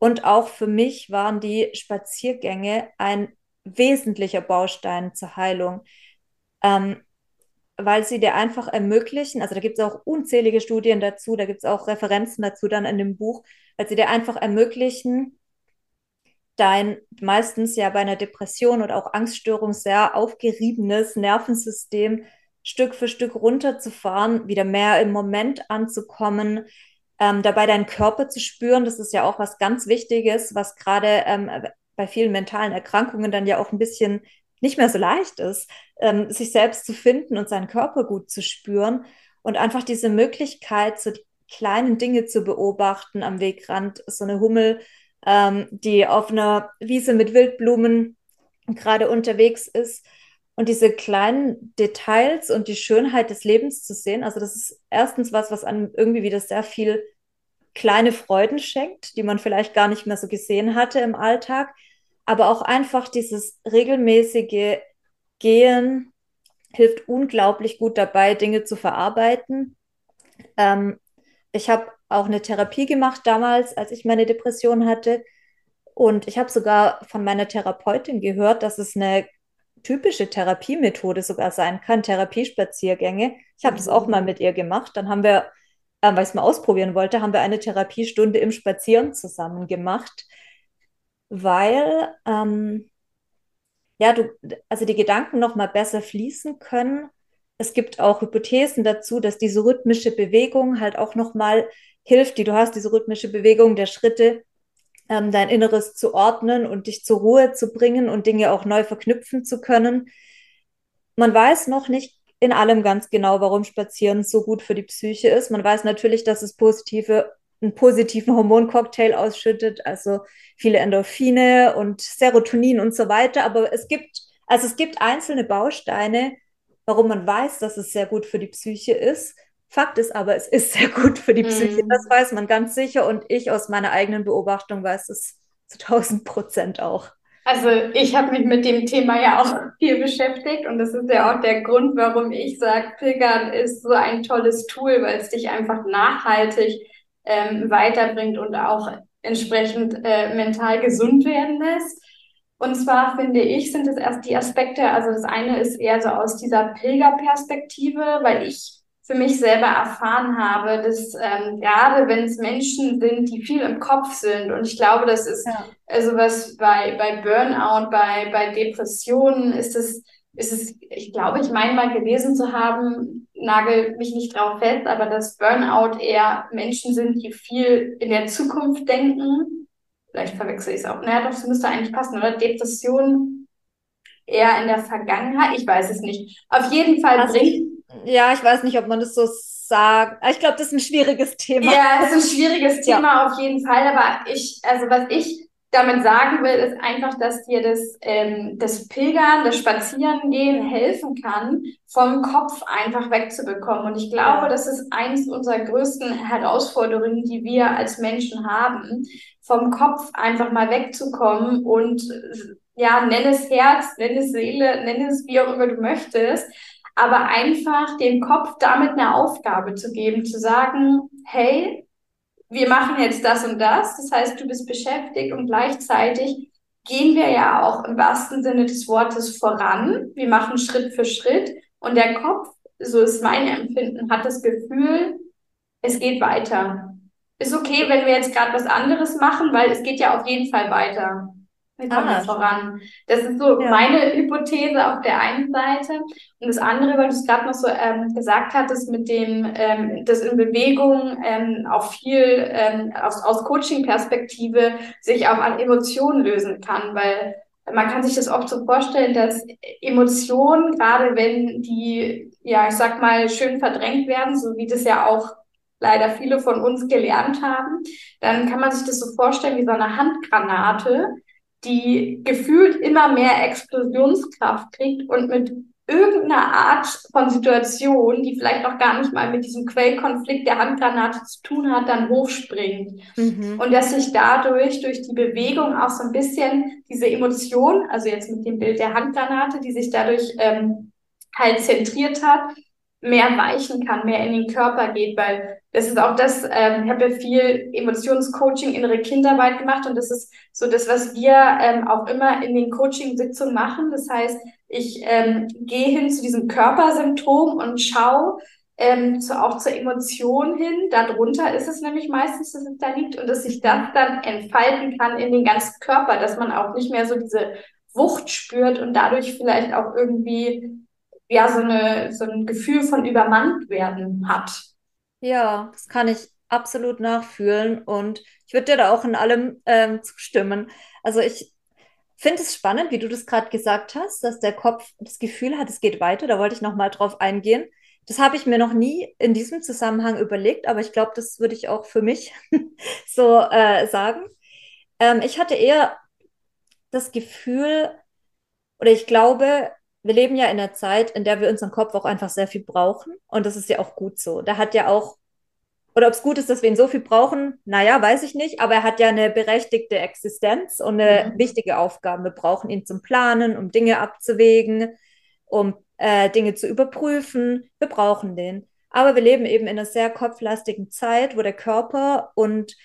Und auch für mich waren die Spaziergänge ein wesentlicher Baustein zur Heilung, ähm, weil sie dir einfach ermöglichen, also da gibt es auch unzählige Studien dazu, da gibt es auch Referenzen dazu dann in dem Buch, weil sie dir einfach ermöglichen, dein meistens ja bei einer Depression oder auch Angststörung sehr aufgeriebenes Nervensystem Stück für Stück runterzufahren, wieder mehr im Moment anzukommen, ähm, dabei deinen Körper zu spüren. Das ist ja auch was ganz Wichtiges, was gerade ähm, bei vielen mentalen Erkrankungen dann ja auch ein bisschen nicht mehr so leicht ist, ähm, sich selbst zu finden und seinen Körper gut zu spüren und einfach diese Möglichkeit, so die kleinen Dinge zu beobachten am Wegrand, so eine Hummel ähm, die auf einer Wiese mit Wildblumen gerade unterwegs ist. Und diese kleinen Details und die Schönheit des Lebens zu sehen, also das ist erstens was, was einem irgendwie wieder sehr viel kleine Freuden schenkt, die man vielleicht gar nicht mehr so gesehen hatte im Alltag. Aber auch einfach dieses regelmäßige Gehen hilft unglaublich gut dabei, Dinge zu verarbeiten. Ähm, ich habe auch eine Therapie gemacht damals, als ich meine Depression hatte. Und ich habe sogar von meiner Therapeutin gehört, dass es eine typische Therapiemethode sogar sein kann, Therapiespaziergänge. Ich habe mhm. das auch mal mit ihr gemacht. Dann haben wir, äh, weil ich es mal ausprobieren wollte, haben wir eine Therapiestunde im Spazieren zusammen gemacht, weil ähm, ja, du, also die Gedanken noch mal besser fließen können. Es gibt auch Hypothesen dazu, dass diese rhythmische Bewegung halt auch noch mal hilft, die du hast, diese rhythmische Bewegung der Schritte, ähm, dein Inneres zu ordnen und dich zur Ruhe zu bringen und Dinge auch neu verknüpfen zu können. Man weiß noch nicht in allem ganz genau, warum Spazieren so gut für die Psyche ist. Man weiß natürlich, dass es positive, einen positiven Hormoncocktail ausschüttet, also viele Endorphine und Serotonin und so weiter. Aber es gibt, also es gibt einzelne Bausteine, warum man weiß, dass es sehr gut für die Psyche ist. Fakt ist aber, es ist sehr gut für die Psyche. Mm. Das weiß man ganz sicher und ich aus meiner eigenen Beobachtung weiß es zu 1000 Prozent auch. Also ich habe mich mit dem Thema ja auch viel beschäftigt und das ist ja auch der Grund, warum ich sage, Pilgern ist so ein tolles Tool, weil es dich einfach nachhaltig ähm, weiterbringt und auch entsprechend äh, mental gesund werden lässt. Und zwar finde ich, sind es erst die Aspekte, also das eine ist eher so aus dieser Pilgerperspektive, weil ich für mich selber erfahren habe, dass ähm, gerade wenn es Menschen sind, die viel im Kopf sind, und ich glaube, das ist ja. also was bei, bei Burnout, bei, bei Depressionen ist es, ist es, ich glaube, ich meine mal gelesen zu haben, nagel mich nicht drauf fest, aber dass Burnout eher Menschen sind, die viel in der Zukunft denken. Vielleicht verwechsel ich es auch. Naja, doch, es müsste eigentlich passen, oder? Depression eher in der Vergangenheit. Ich weiß es nicht. Auf jeden Fall also bringt ja, ich weiß nicht, ob man das so sagt. Ich glaube, das ist ein schwieriges Thema. Ja, das ist ein schwieriges Thema ja. auf jeden Fall. Aber ich, also was ich damit sagen will, ist einfach, dass dir das, ähm, das Pilgern, das Spazierengehen helfen kann, vom Kopf einfach wegzubekommen. Und ich glaube, das ist eines unserer größten Herausforderungen, die wir als Menschen haben, vom Kopf einfach mal wegzukommen und ja, nenn es Herz, nenn es Seele, nenn es wie auch immer du möchtest, aber einfach dem Kopf damit eine Aufgabe zu geben, zu sagen, hey, wir machen jetzt das und das. Das heißt, du bist beschäftigt und gleichzeitig gehen wir ja auch im wahrsten Sinne des Wortes voran. Wir machen Schritt für Schritt und der Kopf, so ist mein Empfinden, hat das Gefühl, es geht weiter. Ist okay, wenn wir jetzt gerade was anderes machen, weil es geht ja auf jeden Fall weiter. Wir kommen ah, voran. Das ist so ja. meine Hypothese auf der einen Seite. Und das andere, weil du es gerade noch so ähm, gesagt hattest, mit dem, ähm, dass in Bewegung ähm, auch viel ähm, aus, aus Coaching-Perspektive sich auch an Emotionen lösen kann, weil man kann sich das oft so vorstellen, dass Emotionen, gerade wenn die, ja, ich sag mal, schön verdrängt werden, so wie das ja auch leider viele von uns gelernt haben, dann kann man sich das so vorstellen wie so eine Handgranate, die gefühlt immer mehr Explosionskraft kriegt und mit irgendeiner Art von Situation, die vielleicht noch gar nicht mal mit diesem Quellkonflikt der Handgranate zu tun hat, dann hochspringt. Mhm. Und dass sich dadurch, durch die Bewegung auch so ein bisschen diese Emotion, also jetzt mit dem Bild der Handgranate, die sich dadurch ähm, halt zentriert hat, mehr weichen kann, mehr in den Körper geht, weil das ist auch das, ähm, ich habe ja viel Emotionscoaching, innere Kinderarbeit gemacht und das ist so das, was wir ähm, auch immer in den Coaching-Sitzungen machen. Das heißt, ich ähm, gehe hin zu diesem Körpersymptom und schaue ähm, zu, auch zur Emotion hin. Darunter ist es nämlich meistens, dass es da liegt und dass sich das dann entfalten kann in den ganzen Körper, dass man auch nicht mehr so diese Wucht spürt und dadurch vielleicht auch irgendwie ja so, eine, so ein Gefühl von übermannt werden hat. Ja, das kann ich absolut nachfühlen und ich würde dir da auch in allem ähm, zustimmen. Also ich finde es spannend, wie du das gerade gesagt hast, dass der Kopf das Gefühl hat, es geht weiter. Da wollte ich noch mal drauf eingehen. Das habe ich mir noch nie in diesem Zusammenhang überlegt, aber ich glaube, das würde ich auch für mich [laughs] so äh, sagen. Ähm, ich hatte eher das Gefühl, oder ich glaube, wir leben ja in einer Zeit, in der wir unseren Kopf auch einfach sehr viel brauchen. Und das ist ja auch gut so. Da hat ja auch, oder ob es gut ist, dass wir ihn so viel brauchen, naja, weiß ich nicht. Aber er hat ja eine berechtigte Existenz und eine mhm. wichtige Aufgabe. Wir brauchen ihn zum Planen, um Dinge abzuwägen, um äh, Dinge zu überprüfen. Wir brauchen den. Aber wir leben eben in einer sehr kopflastigen Zeit, wo der Körper und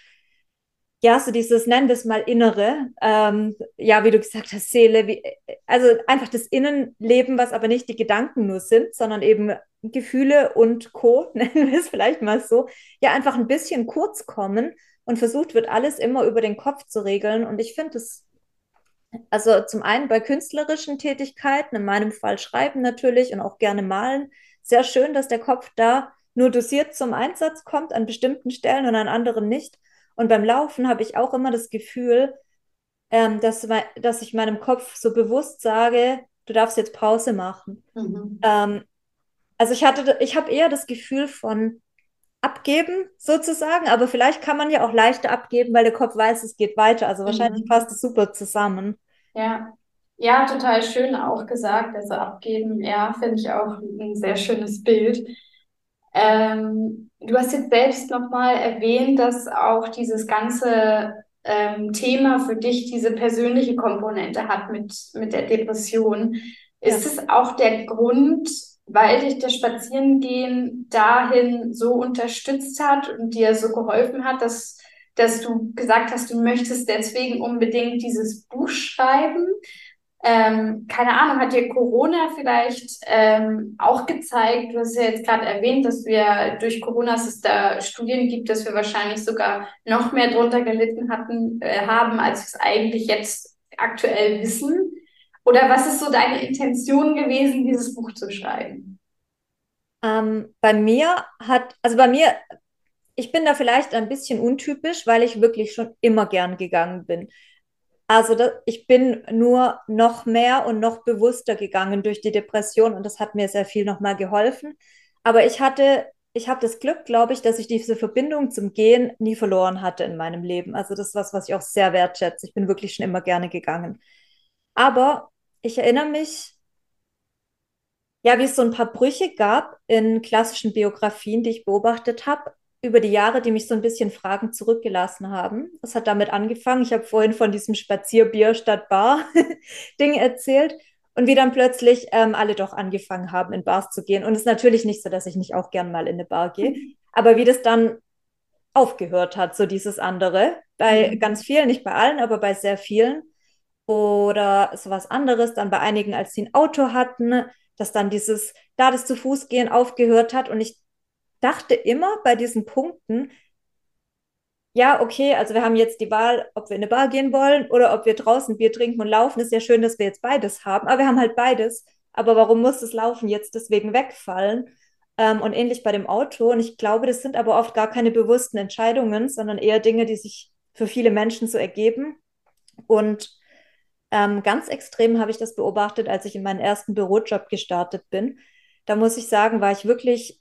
ja, so dieses, nennen wir es mal Innere, ähm, ja, wie du gesagt hast, Seele, wie, also einfach das Innenleben, was aber nicht die Gedanken nur sind, sondern eben Gefühle und Co., [laughs] nennen wir es vielleicht mal so, ja, einfach ein bisschen kurz kommen und versucht wird, alles immer über den Kopf zu regeln. Und ich finde es, also zum einen bei künstlerischen Tätigkeiten, in meinem Fall schreiben natürlich und auch gerne malen, sehr schön, dass der Kopf da nur dosiert zum Einsatz kommt, an bestimmten Stellen und an anderen nicht. Und beim Laufen habe ich auch immer das Gefühl, ähm, dass, dass ich meinem Kopf so bewusst sage, du darfst jetzt Pause machen. Mhm. Ähm, also ich hatte, ich habe eher das Gefühl von abgeben sozusagen, aber vielleicht kann man ja auch leichter abgeben, weil der Kopf weiß, es geht weiter. Also wahrscheinlich mhm. passt es super zusammen. Ja. Ja, total schön auch gesagt. Also abgeben, ja, finde ich auch ein sehr schönes Bild. Ähm, du hast jetzt selbst nochmal erwähnt, dass auch dieses ganze ähm, Thema für dich diese persönliche Komponente hat mit, mit der Depression. Ist ja. es auch der Grund, weil dich das Spazierengehen dahin so unterstützt hat und dir so geholfen hat, dass, dass du gesagt hast, du möchtest deswegen unbedingt dieses Buch schreiben? Ähm, keine Ahnung, hat dir Corona vielleicht ähm, auch gezeigt? Du hast ja jetzt gerade erwähnt, dass wir durch Corona, dass es da Studien gibt, dass wir wahrscheinlich sogar noch mehr drunter gelitten hatten, äh, haben, als wir es eigentlich jetzt aktuell wissen. Oder was ist so deine Intention gewesen, dieses Buch zu schreiben? Ähm, bei mir hat, also bei mir, ich bin da vielleicht ein bisschen untypisch, weil ich wirklich schon immer gern gegangen bin. Also das, ich bin nur noch mehr und noch bewusster gegangen durch die Depression und das hat mir sehr viel nochmal geholfen. Aber ich hatte, ich habe das Glück, glaube ich, dass ich diese Verbindung zum Gehen nie verloren hatte in meinem Leben. Also das ist was, was ich auch sehr wertschätze. Ich bin wirklich schon immer gerne gegangen. Aber ich erinnere mich, ja, wie es so ein paar Brüche gab in klassischen Biografien, die ich beobachtet habe über die Jahre, die mich so ein bisschen Fragen zurückgelassen haben. Das hat damit angefangen. Ich habe vorhin von diesem Spazierbier statt Bar [laughs] Ding erzählt und wie dann plötzlich ähm, alle doch angefangen haben, in Bars zu gehen. Und es ist natürlich nicht so, dass ich nicht auch gern mal in eine Bar gehe, mhm. aber wie das dann aufgehört hat, so dieses andere. Bei mhm. ganz vielen, nicht bei allen, aber bei sehr vielen. Oder sowas anderes, dann bei einigen, als sie ein Auto hatten, dass dann dieses, da das zu Fuß gehen aufgehört hat. Und ich dachte immer bei diesen Punkten, ja, okay, also wir haben jetzt die Wahl, ob wir in eine Bar gehen wollen oder ob wir draußen Bier trinken und laufen. Ist ja schön, dass wir jetzt beides haben, aber wir haben halt beides. Aber warum muss das Laufen jetzt deswegen wegfallen? Ähm, und ähnlich bei dem Auto. Und ich glaube, das sind aber oft gar keine bewussten Entscheidungen, sondern eher Dinge, die sich für viele Menschen so ergeben. Und ähm, ganz extrem habe ich das beobachtet, als ich in meinen ersten Bürojob gestartet bin. Da muss ich sagen, war ich wirklich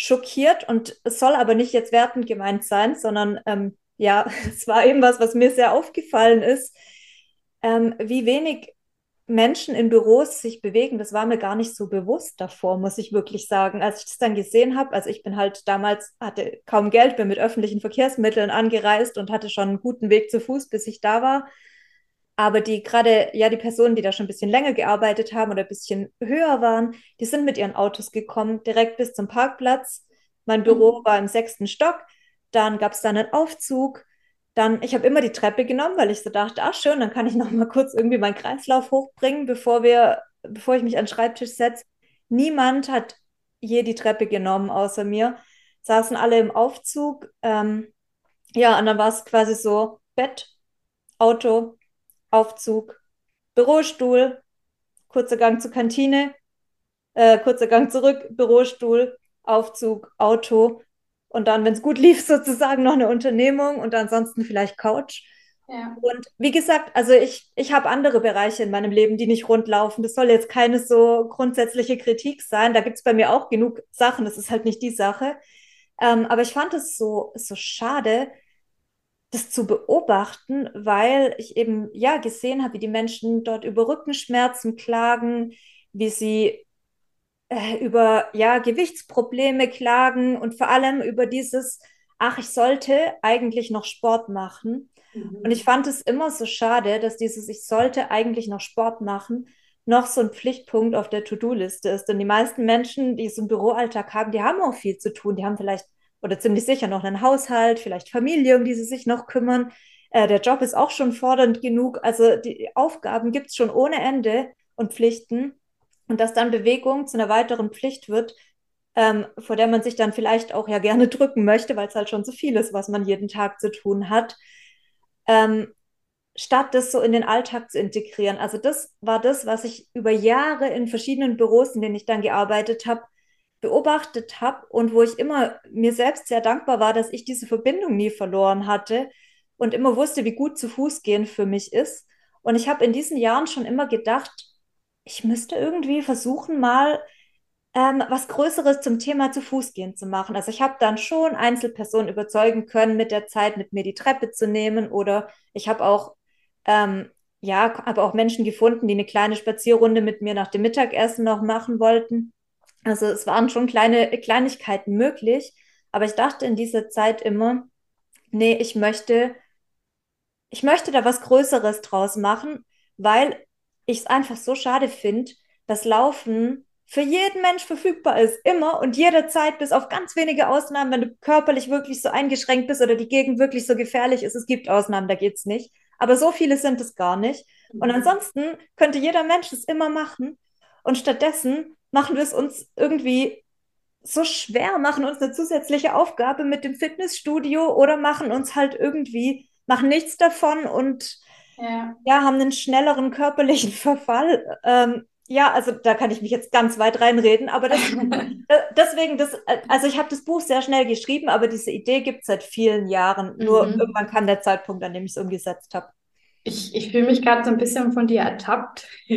schockiert und es soll aber nicht jetzt wertend gemeint sein, sondern ähm, ja, [laughs] es war eben was, was mir sehr aufgefallen ist. ähm, wie wenig Menschen in Büros sich bewegen, das war mir gar nicht so bewusst davor, muss ich wirklich sagen. Als ich das dann gesehen habe, also ich bin halt damals, hatte kaum Geld, bin mit öffentlichen Verkehrsmitteln angereist und hatte schon einen guten Weg zu Fuß, bis ich da war. Aber die gerade, ja, die Personen, die da schon ein bisschen länger gearbeitet haben oder ein bisschen höher waren, die sind mit ihren Autos gekommen, direkt bis zum Parkplatz. Mein Büro mhm. war im sechsten Stock. Dann gab es da einen Aufzug dann, ich habe immer die Treppe genommen, weil ich so dachte, ach schön, dann kann ich noch mal kurz irgendwie meinen Kreislauf hochbringen, bevor wir, bevor ich mich an den Schreibtisch setze. Niemand hat je die Treppe genommen, außer mir. Saßen alle im Aufzug. Ähm, ja, und dann war es quasi so Bett, Auto, Aufzug, Bürostuhl, kurzer Gang zur Kantine, äh, kurzer Gang zurück, Bürostuhl, Aufzug, Auto und dann, wenn es gut [laughs] lief, sozusagen noch eine Unternehmung und ansonsten vielleicht Couch. Ja. Und wie gesagt, also ich, ich habe andere Bereiche in meinem Leben, die nicht rund laufen. Das soll jetzt keine so grundsätzliche Kritik sein. Da gibt es bei mir auch genug Sachen. Das ist halt nicht die Sache. Ähm, aber ich fand es so, so schade, das zu beobachten, weil ich eben ja gesehen habe, wie die Menschen dort über Rückenschmerzen klagen, wie sie äh, über ja, Gewichtsprobleme klagen und vor allem über dieses, ach, ich sollte eigentlich noch Sport machen. Mhm. Und ich fand es immer so schade, dass dieses, ich sollte eigentlich noch Sport machen, noch so ein Pflichtpunkt auf der To-Do-Liste ist. Und die meisten Menschen, die so einen Büroalltag haben, die haben auch viel zu tun. Die haben vielleicht oder ziemlich sicher noch einen Haushalt, vielleicht Familie, um die sie sich noch kümmern. Äh, der Job ist auch schon fordernd genug. Also die Aufgaben gibt es schon ohne Ende und Pflichten und dass dann Bewegung zu einer weiteren Pflicht wird, ähm, vor der man sich dann vielleicht auch ja gerne [laughs] drücken möchte, weil es halt schon so viel ist, was man jeden Tag zu tun hat, ähm, statt das so in den Alltag zu integrieren. Also das war das, was ich über Jahre in verschiedenen Büros, in denen ich dann gearbeitet habe, beobachtet habe und wo ich immer mir selbst sehr dankbar war, dass ich diese Verbindung nie verloren hatte und immer wusste, wie gut zu Fuß gehen für mich ist. Und ich habe in diesen Jahren schon immer gedacht, ich müsste irgendwie versuchen, mal ähm, was Größeres zum Thema zu Fuß gehen zu machen. Also ich habe dann schon Einzelpersonen überzeugen können, mit der Zeit mit mir die Treppe zu nehmen oder ich habe auch ähm, ja, habe auch Menschen gefunden, die eine kleine Spazierrunde mit mir nach dem Mittagessen noch machen wollten. Also es waren schon kleine Kleinigkeiten möglich, aber ich dachte in dieser Zeit immer, nee, ich möchte, ich möchte da was Größeres draus machen, weil ich es einfach so schade finde, dass Laufen für jeden Mensch verfügbar ist, immer und jederzeit, bis auf ganz wenige Ausnahmen, wenn du körperlich wirklich so eingeschränkt bist oder die Gegend wirklich so gefährlich ist. Es gibt Ausnahmen, da geht es nicht. Aber so viele sind es gar nicht. Und mhm. ansonsten könnte jeder Mensch es immer machen. Und stattdessen machen wir es uns irgendwie so schwer, machen uns eine zusätzliche Aufgabe mit dem Fitnessstudio oder machen uns halt irgendwie, machen nichts davon und ja. ja, haben einen schnelleren körperlichen [laughs] Verfall. Ähm, ja, also da kann ich mich jetzt ganz weit reinreden, aber das, [laughs] deswegen, das, also ich habe das Buch sehr schnell geschrieben, aber diese Idee gibt es seit vielen Jahren. Nur mhm. irgendwann kam der Zeitpunkt, an dem ich es umgesetzt habe. Ich, ich fühle mich gerade so ein bisschen von dir ertappt, [laughs]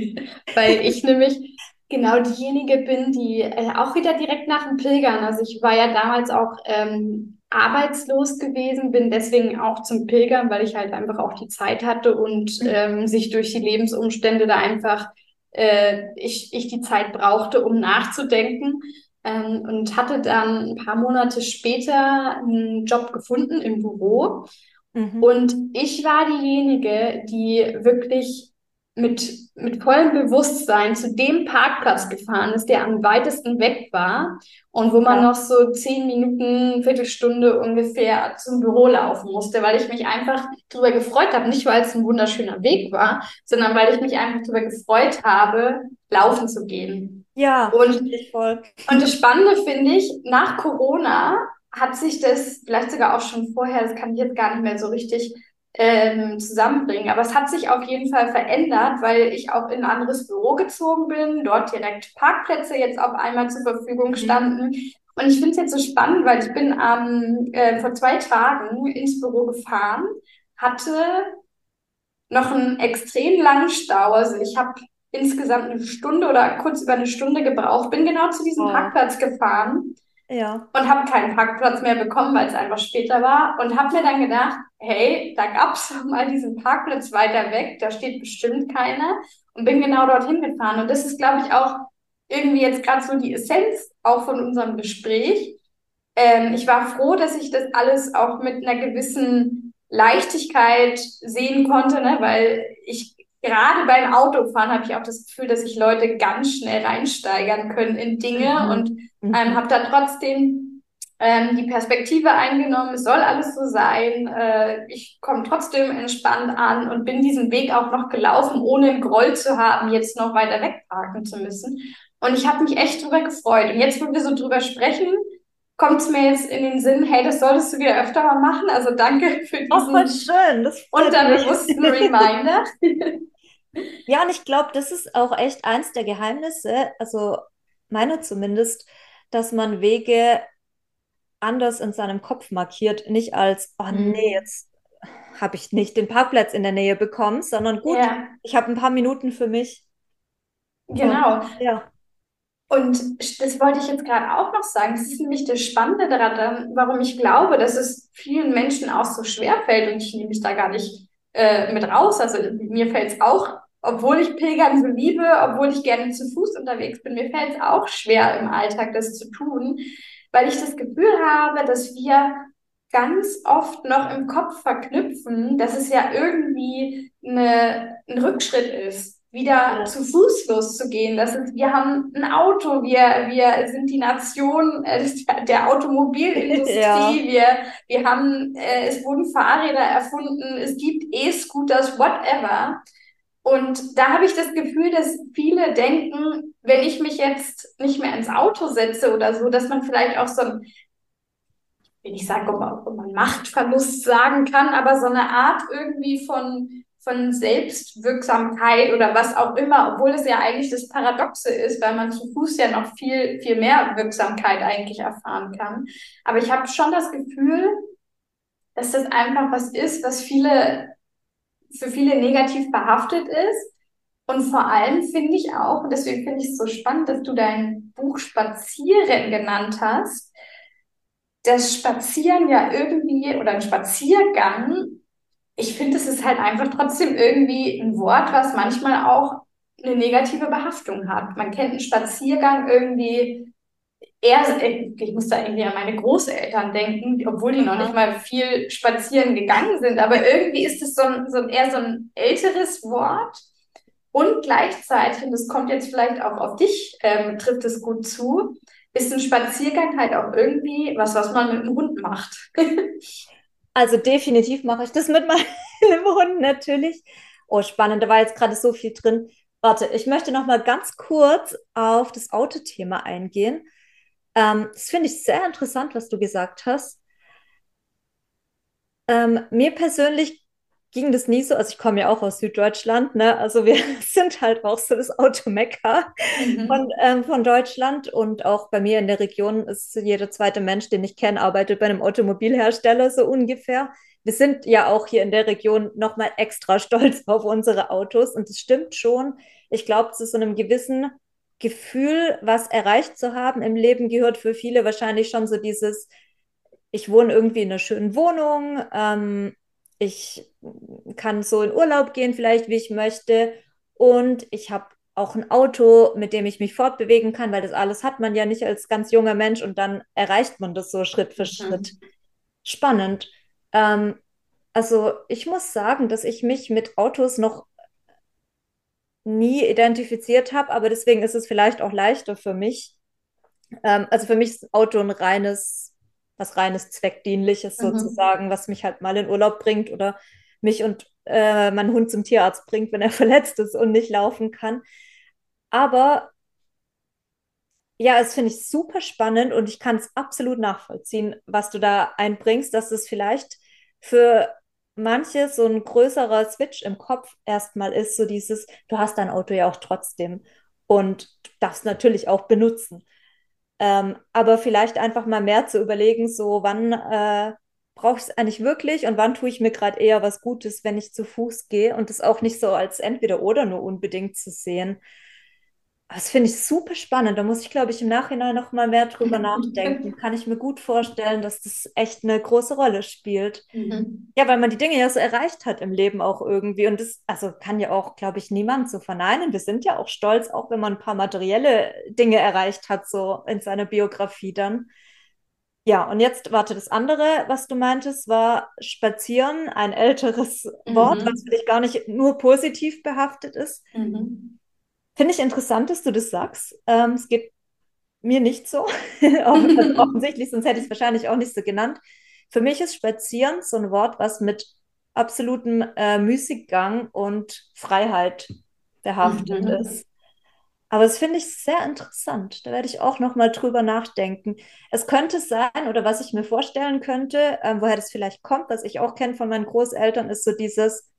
weil ich nämlich genau diejenige bin, die äh, auch wieder direkt nach dem Pilgern, also ich war ja damals auch ähm, arbeitslos gewesen, bin deswegen auch zum Pilgern, weil ich halt einfach auch die Zeit hatte und mhm. ähm, sich durch die Lebensumstände da einfach äh, ich, ich die Zeit brauchte, um nachzudenken. Ähm, und hatte dann ein paar Monate später einen Job gefunden im Büro. Mhm. Und ich war diejenige, die wirklich mit, mit vollem Bewusstsein zu dem Parkplatz gefahren ist, der am weitesten weg war und wo man ja. noch so zehn Minuten, Viertelstunde ungefähr zum Büro laufen musste, weil ich mich einfach darüber gefreut habe, nicht weil es ein wunderschöner Weg war, sondern weil ich mich einfach darüber gefreut habe, laufen zu gehen. Ja, und, voll. und das Spannende finde ich, nach Corona hat sich das vielleicht sogar auch schon vorher, das kann ich jetzt gar nicht mehr so richtig ähm, zusammenbringen. Aber es hat sich auf jeden Fall verändert, weil ich auch in ein anderes Büro gezogen bin, dort direkt Parkplätze jetzt auf einmal zur Verfügung mhm. standen. Und ich finde es jetzt so spannend, weil ich bin ähm, äh, vor zwei Tagen ins Büro gefahren, hatte noch einen extrem langen Stau. Also ich habe insgesamt eine Stunde oder kurz über eine Stunde gebraucht, bin genau zu diesem oh. Parkplatz gefahren Ja. Und habe keinen Parkplatz mehr bekommen, weil es einfach später war. Und habe mir dann gedacht, hey, da gab es mal diesen Parkplatz weiter weg, da steht bestimmt keiner. Und bin genau dorthin gefahren. Und das ist, glaube ich, auch irgendwie jetzt gerade so die Essenz auch von unserem Gespräch. Ähm, ich war froh, dass ich das alles auch mit einer gewissen Leichtigkeit sehen konnte, ne? weil ich gerade beim Autofahren habe ich auch das Gefühl, dass sich Leute ganz schnell reinsteigern können in Dinge mhm. und mhm. ähm, habe dann trotzdem ähm, die Perspektive eingenommen, es soll alles so sein, äh, ich komme trotzdem entspannt an und bin diesen Weg auch noch gelaufen, ohne einen Groll zu haben, jetzt noch weiter wegparken zu müssen. Und ich habe mich echt drüber gefreut. Und jetzt, wo wir so drüber sprechen, kommt es mir jetzt in den Sinn, hey, das solltest du wieder öfter mal machen. Also danke für diesen oh, schön. Das unterbewussten [laughs] Reminder. Ja, und ich glaube, das ist auch echt eins der Geheimnisse, also meiner zumindest, dass man Wege anders in seinem Kopf markiert, nicht als, oh nee, mhm. jetzt habe ich nicht den Parkplatz in der Nähe bekommen, sondern gut, ja. ich habe ein paar Minuten für mich. Genau. Und, ja. Und das wollte ich jetzt gerade auch noch sagen. Das ist nämlich das Spannende daran, warum ich glaube, dass es vielen Menschen auch so schwer fällt. Und ich nehme mich da gar nicht äh, mit raus. Also mir fällt es auch obwohl ich Pilgern so liebe, obwohl ich gerne zu Fuß unterwegs bin, mir fällt es auch schwer im Alltag, das zu tun, weil ich das Gefühl habe, dass wir ganz oft noch im Kopf verknüpfen, dass es ja irgendwie eine, ein Rückschritt ist, wieder ja. zu Fuß loszugehen. Das ist, wir haben ein Auto, wir, wir sind die Nation äh, [laughs] der Automobilindustrie, ja. wir, wir haben, äh, es wurden Fahrräder erfunden, es gibt E-Scooters, whatever. Und da habe ich das Gefühl, dass viele denken, wenn ich mich jetzt nicht mehr ins Auto setze oder so, dass man vielleicht auch so ein, ich will nicht sagen, ob man, ob man Machtverlust sagen kann, aber so eine Art irgendwie von, von Selbstwirksamkeit oder was auch immer, obwohl es ja eigentlich das Paradoxe ist, weil man zu Fuß ja noch viel, viel mehr Wirksamkeit eigentlich erfahren kann. Aber ich habe schon das Gefühl, dass das einfach was ist, was viele für viele negativ behaftet ist. Und vor allem finde ich auch, und deswegen finde ich es so spannend, dass du dein Buch Spazieren genannt hast, das Spazieren ja irgendwie oder ein Spaziergang, ich finde, es ist halt einfach trotzdem irgendwie ein Wort, was manchmal auch eine negative Behaftung hat. Man kennt einen Spaziergang irgendwie eher, ich muss da irgendwie an meine Großeltern denken, obwohl die noch nicht mal viel spazieren gegangen sind, aber irgendwie ist es so ein, so ein eher so ein älteres Wort. Und gleichzeitig, und das kommt jetzt vielleicht auch auf dich, ähm, trifft es gut zu, ist ein Spaziergang halt auch irgendwie was, was man mit dem Hund macht. [laughs] also definitiv mache ich das mit meinem [laughs] Hund natürlich. Oh, spannend, da war jetzt gerade so viel drin. Warte, ich möchte noch mal ganz kurz auf das Autothema eingehen. Ähm, das finde ich sehr interessant, was du gesagt hast. Ähm, mir persönlich ging das nie so, also ich komme ja auch aus Süddeutschland, ne? Also wir [laughs] sind halt auch so das Automekka mhm. von, ähm, von Deutschland und auch bei mir in der Region ist jeder zweite Mensch, den ich kenne, arbeitet bei einem Automobilhersteller so ungefähr. Wir sind ja auch hier in der Region nochmal extra [laughs] stolz auf unsere Autos und es stimmt schon. Ich glaube, zu so einem gewissen Gefühl, was erreicht zu haben im Leben, gehört für viele wahrscheinlich schon so dieses, ich wohne irgendwie in einer schönen Wohnung, ähm, ich kann so in Urlaub gehen, vielleicht wie ich möchte, und ich habe auch ein Auto, mit dem ich mich fortbewegen kann, weil das alles hat man ja nicht als ganz junger Mensch und dann erreicht man das so Schritt für mhm. Schritt. Spannend. Ähm, also ich muss sagen, dass ich mich mit Autos noch nie identifiziert habe, aber deswegen ist es vielleicht auch leichter für mich. Ähm, also für mich ist Auto ein reines, was reines Zweckdienliches mhm. sozusagen, was mich halt mal in Urlaub bringt oder mich und äh, meinen Hund zum Tierarzt bringt, wenn er [laughs] verletzt ist und nicht laufen kann. Aber ja, es finde ich super spannend und ich kann es absolut nachvollziehen, was du da einbringst, dass es vielleicht für manches so ein größerer Switch im Kopf erstmal ist, so dieses, du hast dein Auto ja auch trotzdem und darfst natürlich auch benutzen. Ähm, aber vielleicht einfach mal mehr zu überlegen, so wann äh, brauche ich es eigentlich wirklich und wann tue ich mir gerade eher was Gutes, wenn ich zu Fuß gehe und das auch nicht so als entweder oder nur unbedingt zu sehen. Das finde ich super spannend. Da muss ich, glaube ich, im Nachhinein noch mal mehr drüber [laughs] nachdenken. Kann ich mir gut vorstellen, dass das echt eine große Rolle spielt. Mhm. Ja, weil man die Dinge ja so erreicht hat im Leben auch irgendwie. Und das, also kann ja auch, glaube ich, niemand so verneinen. Wir sind ja auch stolz, auch wenn man ein paar materielle Dinge erreicht hat, so in seiner Biografie dann. Ja, und jetzt, warte, das andere, was du meintest, war spazieren, ein älteres mhm. Wort, was vielleicht gar nicht nur positiv behaftet ist. Mhm. Finde ich interessant, dass du das sagst. Ähm, es geht mir nicht so. [laughs] also [laughs] offensichtlich, sonst hätte ich es wahrscheinlich auch nicht so genannt. Für mich ist Spazieren so ein Wort, was mit absolutem äh, Müßiggang und Freiheit behaftet mhm. ist. Aber das finde ich sehr interessant. Da werde ich auch noch mal drüber nachdenken. Es könnte sein, oder was ich mir vorstellen könnte, äh, woher das vielleicht kommt, was ich auch kenne von meinen Großeltern, ist so dieses,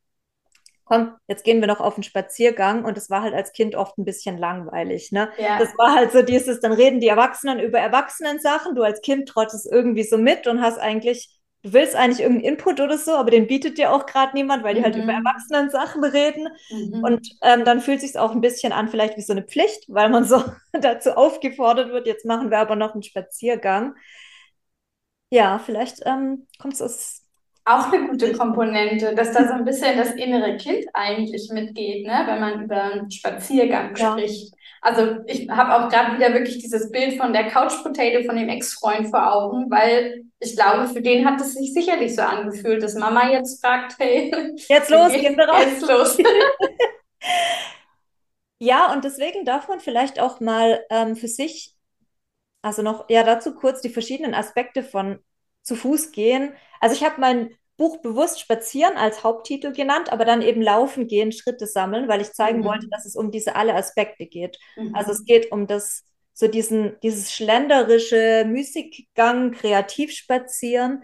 komm, jetzt gehen wir noch auf einen Spaziergang und es war halt als Kind oft ein bisschen langweilig, ne? Ja. Das war halt so dieses, dann reden die Erwachsenen über Erwachsenen-Sachen, du als Kind trottest irgendwie so mit und hast eigentlich, du willst eigentlich irgendeinen Input oder so, aber den bietet dir auch gerade niemand, weil die mhm. halt über mhm. Erwachsenen-Sachen reden mhm. und ähm, dann fühlt sich auch ein bisschen an, vielleicht wie so eine Pflicht, weil man so [laughs] dazu aufgefordert wird, jetzt machen wir aber noch einen Spaziergang. Ja, vielleicht ähm, kommt es aus auch eine gute Komponente, dass da so ein bisschen das innere Kind eigentlich mitgeht, ne? wenn man über einen Spaziergang ja. spricht. Also ich habe auch gerade wieder wirklich dieses Bild von der Couch Potato von dem Ex-Freund vor Augen, weil ich glaube, für den hat es sich sicherlich so angefühlt, dass Mama jetzt fragt, hey, jetzt los, Kinder raus. Jetzt los. [laughs] ja, und deswegen darf man vielleicht auch mal ähm, für sich, also noch, ja, dazu kurz die verschiedenen Aspekte von zu Fuß gehen. Also ich habe mein Buch bewusst Spazieren als Haupttitel genannt, aber dann eben Laufen gehen, Schritte sammeln, weil ich zeigen mhm. wollte, dass es um diese alle Aspekte geht. Mhm. Also es geht um das, so diesen, dieses schlenderische Musikgang, Kreativspazieren.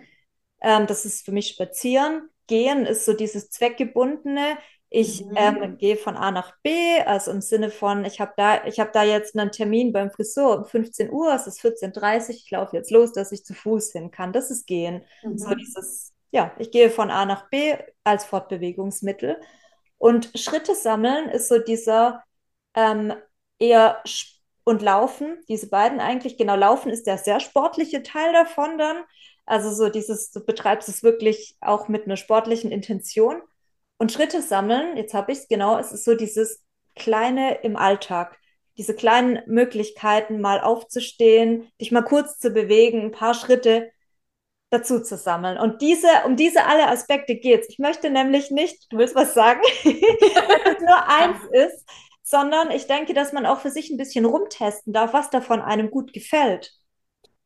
Ähm, das ist für mich Spazieren. Gehen ist so dieses zweckgebundene. Ich mhm. ähm, gehe von A nach B, also im Sinne von, ich habe da, ich habe da jetzt einen Termin beim Friseur um 15 Uhr, es ist 14.30 Uhr, ich laufe jetzt los, dass ich zu Fuß hin kann. Das ist Gehen. Mhm. So dieses, ja, ich gehe von A nach B als Fortbewegungsmittel. Und Schritte sammeln ist so dieser ähm, eher und Laufen, diese beiden eigentlich, genau, Laufen ist der sehr sportliche Teil davon dann. Also so dieses, du betreibst es wirklich auch mit einer sportlichen Intention. Und Schritte sammeln, jetzt habe ich es genau, es ist so dieses Kleine im Alltag. Diese kleinen Möglichkeiten, mal aufzustehen, dich mal kurz zu bewegen, ein paar Schritte dazu zu sammeln. Und diese, um diese alle Aspekte geht es. Ich möchte nämlich nicht, du willst was sagen, [laughs] dass es nur eins ist, sondern ich denke, dass man auch für sich ein bisschen rumtesten darf, was davon einem gut gefällt.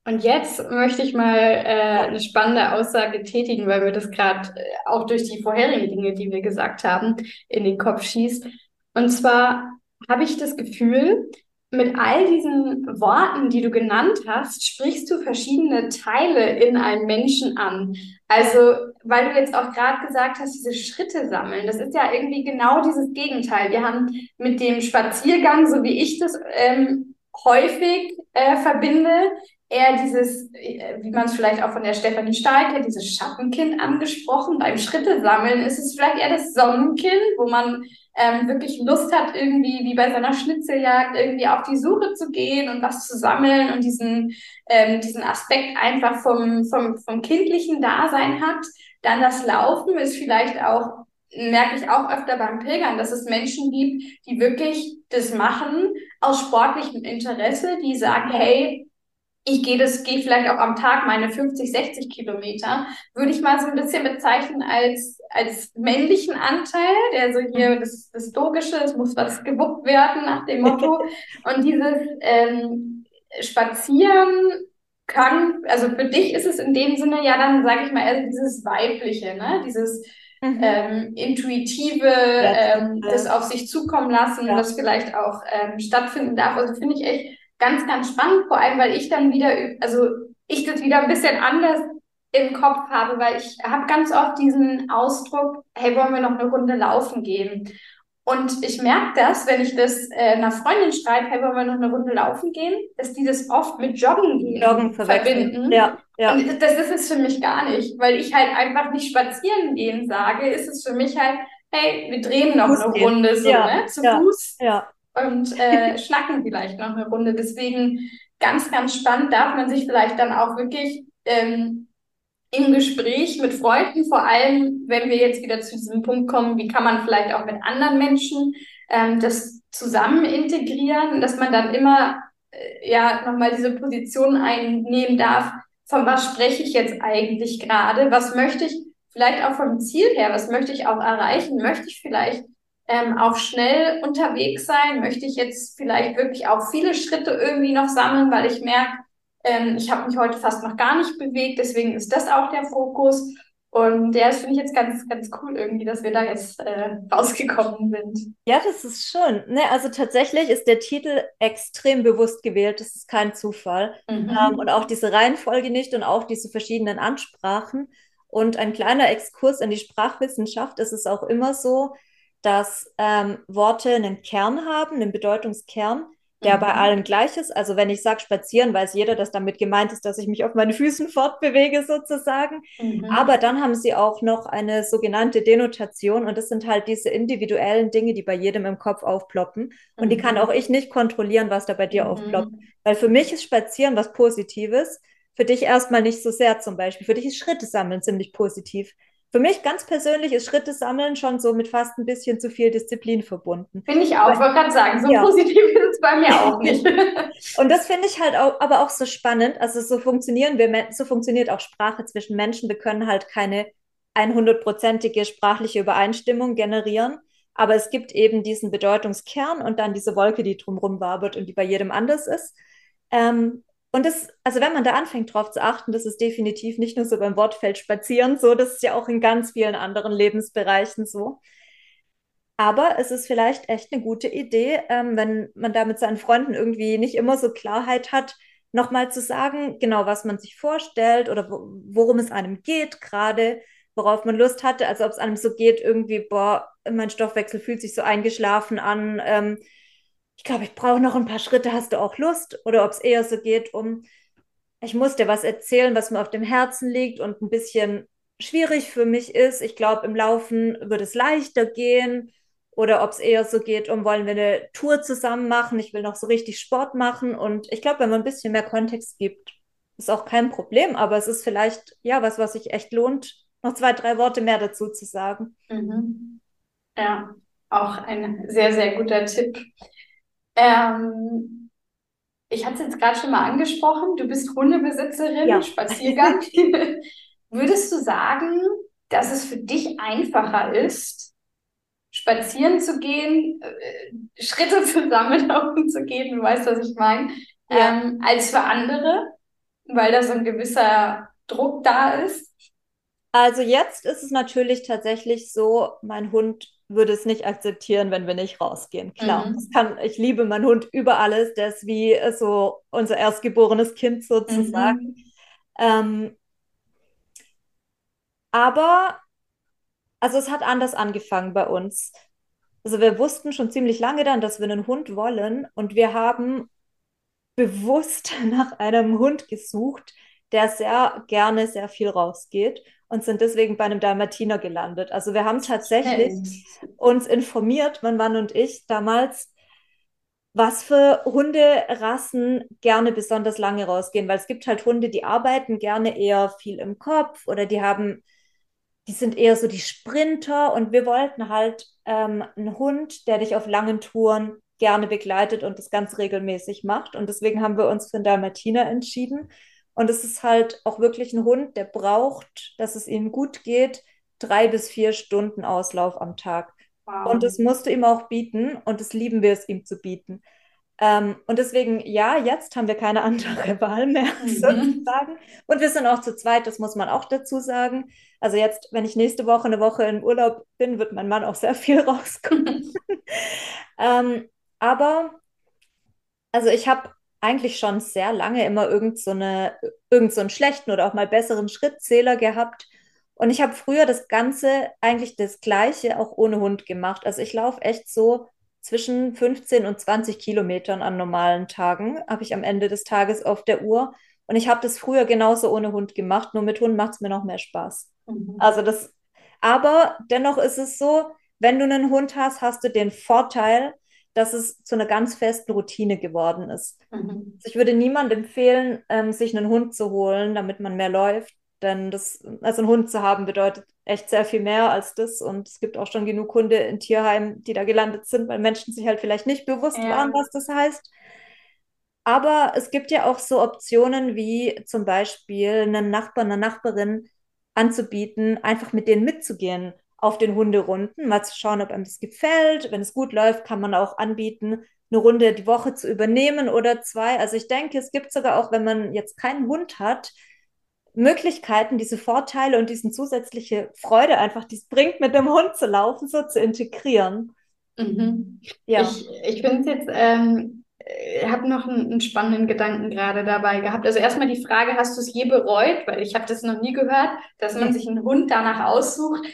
Und jetzt möchte ich mal äh, eine spannende Aussage tätigen, weil mir das gerade äh, auch durch die vorherigen Dinge, die wir gesagt haben, in den Kopf schießt. Und zwar habe ich das Gefühl, mit all diesen Worten, die du genannt hast, sprichst du verschiedene Teile in einem Menschen an. Also, weil du jetzt auch gerade gesagt hast, diese Schritte sammeln, das ist ja irgendwie genau dieses Gegenteil. Wir haben mit dem Spaziergang, so wie ich das ähm, häufig äh, verbinde, eher dieses, äh, wie man es vielleicht auch von der Stefanie Stahl kennt, dieses Schattenkind angesprochen. Beim Schritte sammeln ist es vielleicht eher das Sonnenkind, wo man ähm, wirklich Lust hat, irgendwie wie bei seiner Schnitzeljagd irgendwie auf die Suche zu gehen und was zu sammeln und diesen, ähm, diesen Aspekt einfach vom, vom, vom kindlichen Dasein hat. Dann das Laufen ist vielleicht auch merke ich auch öfter beim Pilgern, dass es Menschen gibt, die wirklich das machen aus sportlichem Interesse, die sagen, hey, ich gehe das, gehe vielleicht auch am Tag meine 50, 60 Kilometer, würde ich mal so ein bisschen bezeichnen als, als männlichen Anteil, der so hier mhm. das, das Logische, es muss was gewuppt werden nach dem Motto. [laughs] Und dieses ähm, Spazieren kann, also für dich ist es in dem Sinne ja dann, sage ich mal, also dieses Weibliche, ne? Dieses mhm. ähm, intuitive, ja, ähm, das auf sich zukommen lassen, ja. das vielleicht auch ähm, stattfinden darf. Also finde ich echt ganz, ganz spannend, vor allem, weil ich dann wieder, also ich das wieder ein bisschen anders im Kopf habe, weil ich habe ganz oft diesen Ausdruck, hey, wollen wir noch eine Runde laufen gehen? Und ich merke das, wenn ich das äh, einer Freundin schreibe, hey, wollen wir noch eine Runde laufen gehen, dass die das oft mit Joggen gehen Joggen verbinden. Ja, ja. Und das ist es für mich gar nicht, weil ich halt einfach nicht spazieren gehen sage, ist es für mich halt, hey, wir drehen noch Fuß eine Runde so, ja, ne, zu ja, Fuß. Ja. Und äh, [laughs] schnacken vielleicht noch eine Runde. Deswegen ganz, ganz spannend. Darf man sich vielleicht dann auch wirklich ähm, im Gespräch mit Freunden, vor allem wenn wir jetzt wieder zu diesem Punkt kommen, wie kann man vielleicht auch mit anderen Menschen ähm, das zusammen integrieren, dass man dann immer äh, ja nochmal diese Position einnehmen darf, von was spreche ich jetzt eigentlich gerade, was möchte ich vielleicht auch vom Ziel her, was möchte ich auch erreichen, möchte ich vielleicht ähm, auch schnell unterwegs sein, möchte ich jetzt vielleicht wirklich auch viele Schritte irgendwie noch sammeln, weil ich merke, ähm, ich habe mich heute fast noch gar nicht bewegt, deswegen ist das auch der Fokus. Und ja, das finde ich jetzt ganz, ganz cool irgendwie, dass wir da jetzt äh, rausgekommen sind. Ja, das ist schön. Ne, also tatsächlich ist der Titel extrem bewusst gewählt. Das ist kein Zufall. Mhm. Ähm, und auch diese Reihenfolge nicht und auch diese verschiedenen Ansprachen. Und ein kleiner Exkurs in die Sprachwissenschaft ist es auch immer so, dass ähm, Worte einen Kern haben, einen Bedeutungskern, der mhm. bei allen gleich ist. Also wenn ich sage spazieren, weiß jeder, dass damit gemeint ist, dass ich mich auf meinen Füßen fortbewege sozusagen. Mhm. Aber dann haben sie auch noch eine sogenannte Denotation und das sind halt diese individuellen Dinge, die bei jedem im Kopf aufploppen. Und mhm. die kann mhm. auch ich nicht kontrollieren, was da bei dir mhm. aufploppt. Weil für mich ist spazieren was Positives. Für dich erstmal nicht so sehr zum Beispiel. Für dich ist Schritte sammeln ziemlich positiv. Für mich ganz persönlich ist Schritte sammeln schon so mit fast ein bisschen zu viel Disziplin verbunden. Finde ich auch. Ich wollte gerade sagen, so ja. positiv ist es bei mir auch nicht. [laughs] und das finde ich halt auch, aber auch so spannend. Also so funktionieren wir, so funktioniert auch Sprache zwischen Menschen. Wir können halt keine 100-prozentige sprachliche Übereinstimmung generieren. Aber es gibt eben diesen Bedeutungskern und dann diese Wolke, die drumherum wabert und die bei jedem anders ist. Ähm, und das, also wenn man da anfängt drauf zu achten, das ist definitiv nicht nur so beim Wortfeld spazieren so, das ist ja auch in ganz vielen anderen Lebensbereichen so. Aber es ist vielleicht echt eine gute Idee, ähm, wenn man da mit seinen Freunden irgendwie nicht immer so Klarheit hat, nochmal zu sagen, genau was man sich vorstellt oder worum es einem geht gerade, worauf man Lust hatte. Also ob es einem so geht, irgendwie, boah, mein Stoffwechsel fühlt sich so eingeschlafen an. Ähm, ich glaube, ich brauche noch ein paar Schritte, hast du auch Lust? Oder ob es eher so geht um, ich muss dir was erzählen, was mir auf dem Herzen liegt und ein bisschen schwierig für mich ist. Ich glaube, im Laufen wird es leichter gehen. Oder ob es eher so geht, um wollen wir eine Tour zusammen machen, ich will noch so richtig Sport machen. Und ich glaube, wenn man ein bisschen mehr Kontext gibt, ist auch kein Problem. Aber es ist vielleicht, ja, was, was sich echt lohnt, noch zwei, drei Worte mehr dazu zu sagen. Mhm. Ja, auch ein sehr, sehr guter Tipp. Ähm, ich hatte es jetzt gerade schon mal angesprochen, du bist Hundebesitzerin, ja. Spaziergang. [laughs] Würdest du sagen, dass es für dich einfacher ist, spazieren zu gehen, äh, Schritte zu sammeln, laufen zu gehen, du weißt, was ich meine, ja. ähm, als für andere, weil da so ein gewisser Druck da ist? Also jetzt ist es natürlich tatsächlich so, mein Hund würde es nicht akzeptieren, wenn wir nicht rausgehen. Klar, mhm. kann, ich liebe meinen Hund über alles. Der ist wie so unser erstgeborenes Kind sozusagen. Mhm. Ähm, aber, also es hat anders angefangen bei uns. Also wir wussten schon ziemlich lange dann, dass wir einen Hund wollen und wir haben bewusst [laughs] nach einem Hund gesucht, der sehr gerne sehr viel rausgeht und sind deswegen bei einem Dalmatiner gelandet. Also wir haben tatsächlich uns informiert, mein Mann und ich damals, was für Hunderassen gerne besonders lange rausgehen, weil es gibt halt Hunde, die arbeiten gerne eher viel im Kopf oder die haben, die sind eher so die Sprinter und wir wollten halt ähm, einen Hund, der dich auf langen Touren gerne begleitet und das ganz regelmäßig macht. Und deswegen haben wir uns für einen Dalmatiner entschieden und es ist halt auch wirklich ein Hund, der braucht, dass es ihm gut geht, drei bis vier Stunden Auslauf am Tag. Wow. Und das musst du ihm auch bieten und das lieben wir es ihm zu bieten. Ähm, und deswegen, ja, jetzt haben wir keine [laughs] andere Wahl mehr, mhm. sozusagen. Und wir sind auch zu zweit, das muss man auch dazu sagen. Also jetzt, wenn ich nächste Woche eine Woche in Urlaub bin, wird mein Mann auch sehr viel [laughs] rauskommen. [laughs] ähm, aber, also ich habe eigentlich schon sehr lange immer irgend so, eine, irgend so einen schlechten oder auch mal besseren Schrittzähler gehabt. Und ich habe früher das Ganze eigentlich das Gleiche auch ohne Hund gemacht. Also ich laufe echt so zwischen 15 und 20 Kilometern an normalen Tagen, habe ich am Ende des Tages auf der Uhr. Und ich habe das früher genauso ohne Hund gemacht, nur mit Hund macht es mir noch mehr Spaß. Mhm. Also das, aber dennoch ist es so, wenn du einen Hund hast, hast du den Vorteil, dass es zu einer ganz festen Routine geworden ist. Mhm. Also ich würde niemandem empfehlen, ähm, sich einen Hund zu holen, damit man mehr läuft. Denn das, also einen Hund zu haben, bedeutet echt sehr viel mehr als das. Und es gibt auch schon genug Hunde in Tierheimen, die da gelandet sind, weil Menschen sich halt vielleicht nicht bewusst ja. waren, was das heißt. Aber es gibt ja auch so Optionen wie zum Beispiel einen Nachbarn, eine Nachbarin anzubieten, einfach mit denen mitzugehen auf den Hunderunden, mal zu schauen, ob einem das gefällt. Wenn es gut läuft, kann man auch anbieten, eine Runde die Woche zu übernehmen oder zwei. Also ich denke, es gibt sogar auch, wenn man jetzt keinen Hund hat, Möglichkeiten, diese Vorteile und diesen zusätzliche Freude einfach, die es bringt, mit dem Hund zu laufen, so zu integrieren. Mhm. Ja. Ich, ich finde es jetzt ähm, ich habe noch einen, einen, spannenden Gedanken gerade dabei gehabt. Also erstmal die Frage, hast du es je bereut? Weil ich habe das noch nie gehört, dass man sich einen Hund danach aussucht, äh,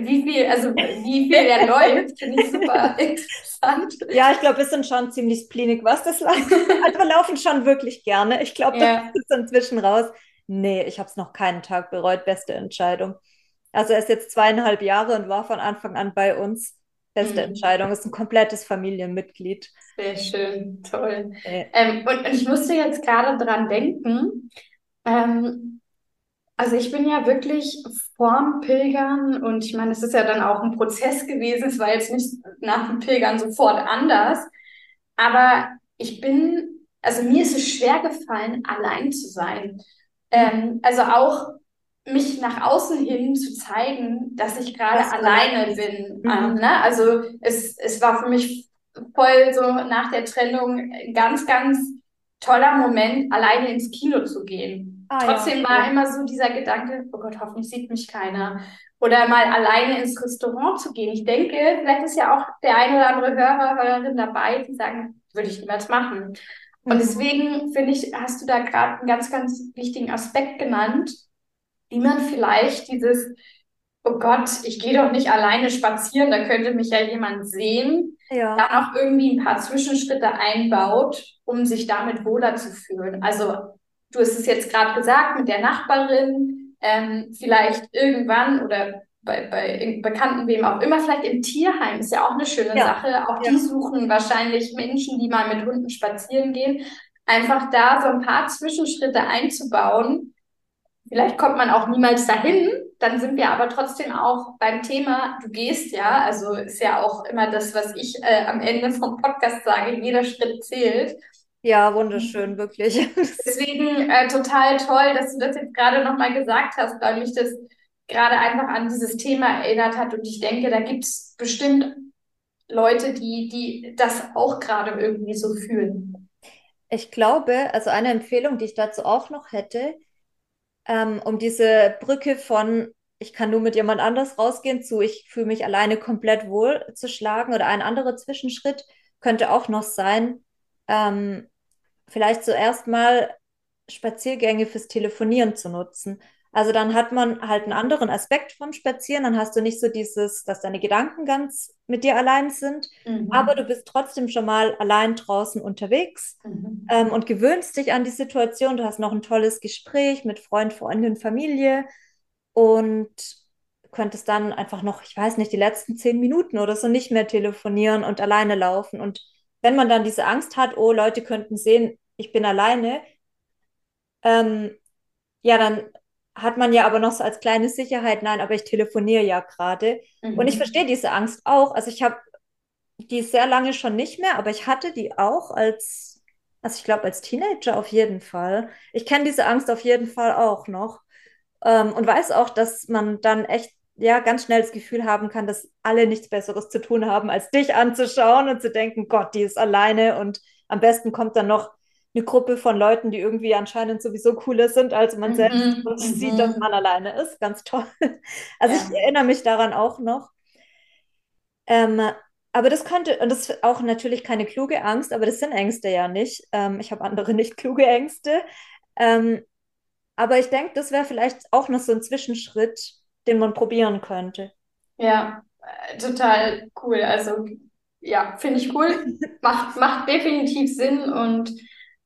wie viel, also wie viel er läuft, finde ich super [laughs] interessant. Ja, ich glaube, wir sind schon ziemlich splinig, was das läuft. Also wir laufen schon wirklich gerne. Ich glaube, ja. das ist inzwischen raus. Nee, ich habe es noch keinen Tag bereut. Beste Entscheidung. Also er ist jetzt zweieinhalb Jahre und war von Anfang an bei uns. Beste mhm. Entscheidung. Ist ein komplettes Familienmitglied. Sehr schön, toll. Ja. Ähm, und, und, ich musste jetzt gerade dran denken. Ähm, also ich bin ja wirklich vorm Pilgern und ich meine, es ist ja dann auch ein Prozess gewesen. Es war jetzt nicht nach dem Pilgern sofort anders. Aber ich bin, also mir ist es schwer gefallen, allein zu sein. Ähm, also auch mich nach außen hin zu zeigen, dass ich gerade alleine bin. Mhm. Ähm, ne? Also es, es war für mich voll so nach der Trennung ein ganz, ganz toller Moment, alleine ins Kino zu gehen. Ah, Trotzdem ja. war immer so dieser Gedanke, oh Gott, hoffentlich sieht mich keiner. Oder mal alleine ins Restaurant zu gehen. Ich denke, vielleicht ist ja auch der ein oder andere Hörer, Hörerin dabei, die sagen, würde ich niemals machen. Und mhm. deswegen finde ich, hast du da gerade einen ganz, ganz wichtigen Aspekt genannt, wie man vielleicht dieses, oh Gott, ich gehe doch nicht alleine spazieren, da könnte mich ja jemand sehen, ja. dann auch irgendwie ein paar Zwischenschritte einbaut, um sich damit wohler zu fühlen. Also du hast es jetzt gerade gesagt mit der Nachbarin, ähm, vielleicht irgendwann oder bei, bei Bekannten, wem auch immer, vielleicht im Tierheim ist ja auch eine schöne ja. Sache. Auch ja. die suchen wahrscheinlich Menschen, die mal mit Hunden spazieren gehen. Einfach da so ein paar Zwischenschritte einzubauen, Vielleicht kommt man auch niemals dahin, dann sind wir aber trotzdem auch beim Thema, du gehst ja, also ist ja auch immer das, was ich äh, am Ende vom Podcast sage, jeder Schritt zählt. Ja, wunderschön, wirklich. [laughs] Deswegen äh, total toll, dass du das jetzt gerade nochmal gesagt hast, weil mich das gerade einfach an dieses Thema erinnert hat und ich denke, da gibt es bestimmt Leute, die, die das auch gerade irgendwie so fühlen. Ich glaube, also eine Empfehlung, die ich dazu auch noch hätte, ähm, um diese Brücke von ich kann nur mit jemand anders rausgehen zu ich fühle mich alleine komplett wohl zu schlagen oder ein anderer Zwischenschritt könnte auch noch sein, ähm, vielleicht zuerst mal Spaziergänge fürs Telefonieren zu nutzen. Also dann hat man halt einen anderen Aspekt vom Spazieren. Dann hast du nicht so dieses, dass deine Gedanken ganz mit dir allein sind, mhm. aber du bist trotzdem schon mal allein draußen unterwegs mhm. ähm, und gewöhnst dich an die Situation. Du hast noch ein tolles Gespräch mit Freund, Freundin, Familie und könntest dann einfach noch, ich weiß nicht, die letzten zehn Minuten oder so nicht mehr telefonieren und alleine laufen. Und wenn man dann diese Angst hat, oh, Leute könnten sehen, ich bin alleine, ähm, ja, dann hat man ja aber noch so als kleine Sicherheit, nein, aber ich telefoniere ja gerade. Mhm. Und ich mhm. verstehe diese Angst auch. Also ich habe die sehr lange schon nicht mehr, aber ich hatte die auch als, also ich glaube als Teenager auf jeden Fall. Ich kenne diese Angst auf jeden Fall auch noch ähm, und weiß auch, dass man dann echt ja ganz schnell das Gefühl haben kann, dass alle nichts Besseres zu tun haben, als dich anzuschauen und zu denken, Gott, die ist alleine und am besten kommt dann noch eine Gruppe von Leuten, die irgendwie anscheinend sowieso cooler sind als man mhm, selbst und mhm. sieht, dass man alleine ist. Ganz toll. [laughs] Also ja. ich erinnere mich daran auch noch. Ähm, aber das könnte, und das ist auch natürlich keine kluge Angst, aber das sind Ängste ja nicht. Ähm, ich habe andere nicht kluge Ängste. Ähm, aber ich denke, das wäre vielleicht auch noch so ein Zwischenschritt, den man probieren könnte. Ja, äh, total cool. Also ja, finde ich cool. [laughs] macht, macht definitiv Sinn und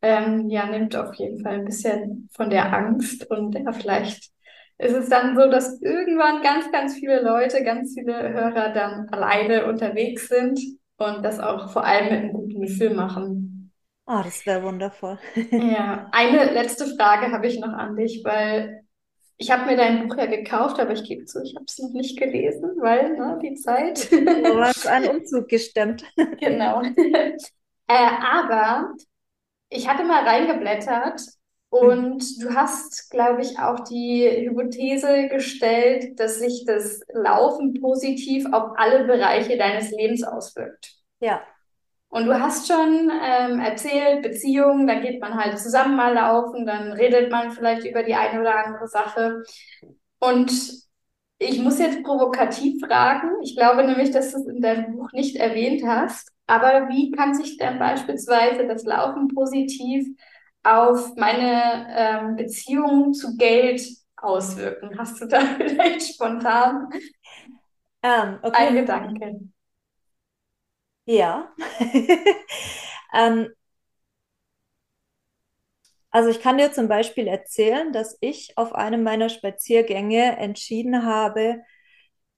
ähm, ja, nimmt auf jeden Fall ein bisschen von der Angst und ja, vielleicht ist es dann so, dass irgendwann ganz, ganz viele Leute, ganz viele Hörer dann alleine unterwegs sind. und das auch vor allem mit einem guten Gefühl machen. Ah, oh, das wäre wundervoll. ja, eine letzte Frage habe ich noch an dich, weil ich habe mir dein Buch ja gekauft, aber ich gebe zu, ich habe es noch nicht gelesen, weil ne, die Zeit. Du hast einen [laughs] Umzug gestemmt. genau. [laughs] äh, aber ich hatte mal reingeblättert und du hast, glaube ich, auch die Hypothese gestellt, dass sich das Laufen positiv auf alle Bereiche deines Lebens auswirkt. Ja. Und du hast schon ähm, erzählt, Beziehungen, da geht man halt zusammen mal laufen, dann redet man vielleicht über die eine oder andere Sache. Und ich muss jetzt provokativ fragen, ich glaube nämlich, dass du es in deinem Buch nicht erwähnt hast, aber wie kann sich denn beispielsweise das Laufen positiv auf meine ähm, Beziehung zu Geld auswirken? Hast du da [laughs] vielleicht spontan ähm, okay. einen Gedanke? Ja. [laughs] ähm, also ich kann dir zum Beispiel erzählen, dass ich auf einem meiner Spaziergänge entschieden habe,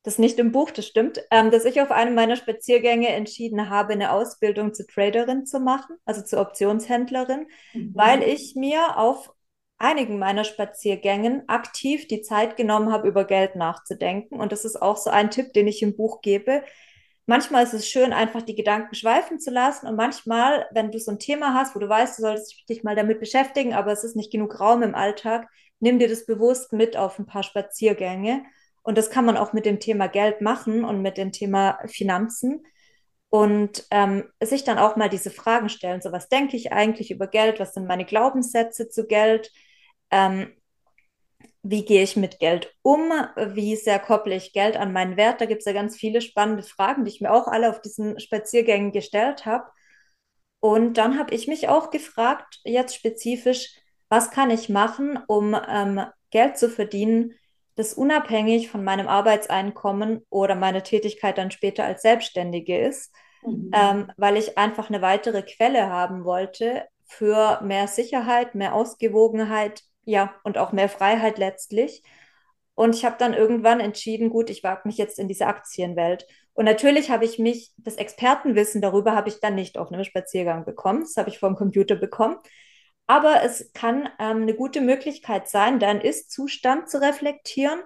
das nicht im Buch, das stimmt, ähm, dass ich auf einem meiner Spaziergänge entschieden habe, eine Ausbildung zur Traderin zu machen, also zur Optionshändlerin, mhm. weil ich mir auf einigen meiner Spaziergängen aktiv die Zeit genommen habe, über Geld nachzudenken. Und das ist auch so ein Tipp, den ich im Buch gebe. Manchmal ist es schön, einfach die Gedanken schweifen zu lassen. Und manchmal, wenn du so ein Thema hast, wo du weißt, du solltest dich mal damit beschäftigen, aber es ist nicht genug Raum im Alltag, nimm dir das bewusst mit auf ein paar Spaziergänge. Und das kann man auch mit dem Thema Geld machen und mit dem Thema Finanzen. Und ähm, sich dann auch mal diese Fragen stellen, so was denke ich eigentlich über Geld, was sind meine Glaubenssätze zu Geld, ähm, wie gehe ich mit Geld um, wie sehr kopple ich Geld an meinen Wert. Da gibt es ja ganz viele spannende Fragen, die ich mir auch alle auf diesen Spaziergängen gestellt habe. Und dann habe ich mich auch gefragt, jetzt spezifisch, was kann ich machen, um ähm, Geld zu verdienen, das unabhängig von meinem Arbeitseinkommen oder meiner Tätigkeit dann später als Selbstständige ist, mhm. ähm, weil ich einfach eine weitere Quelle haben wollte für mehr Sicherheit, mehr Ausgewogenheit, ja, und auch mehr Freiheit letztlich. Und ich habe dann irgendwann entschieden, gut, ich wage mich jetzt in diese Aktienwelt. Und natürlich habe ich mich, das Expertenwissen darüber habe ich dann nicht auf einem Spaziergang bekommen. Das habe ich vom Computer bekommen. Aber es kann ähm, eine gute Möglichkeit sein, deinen Ist-Zustand zu reflektieren.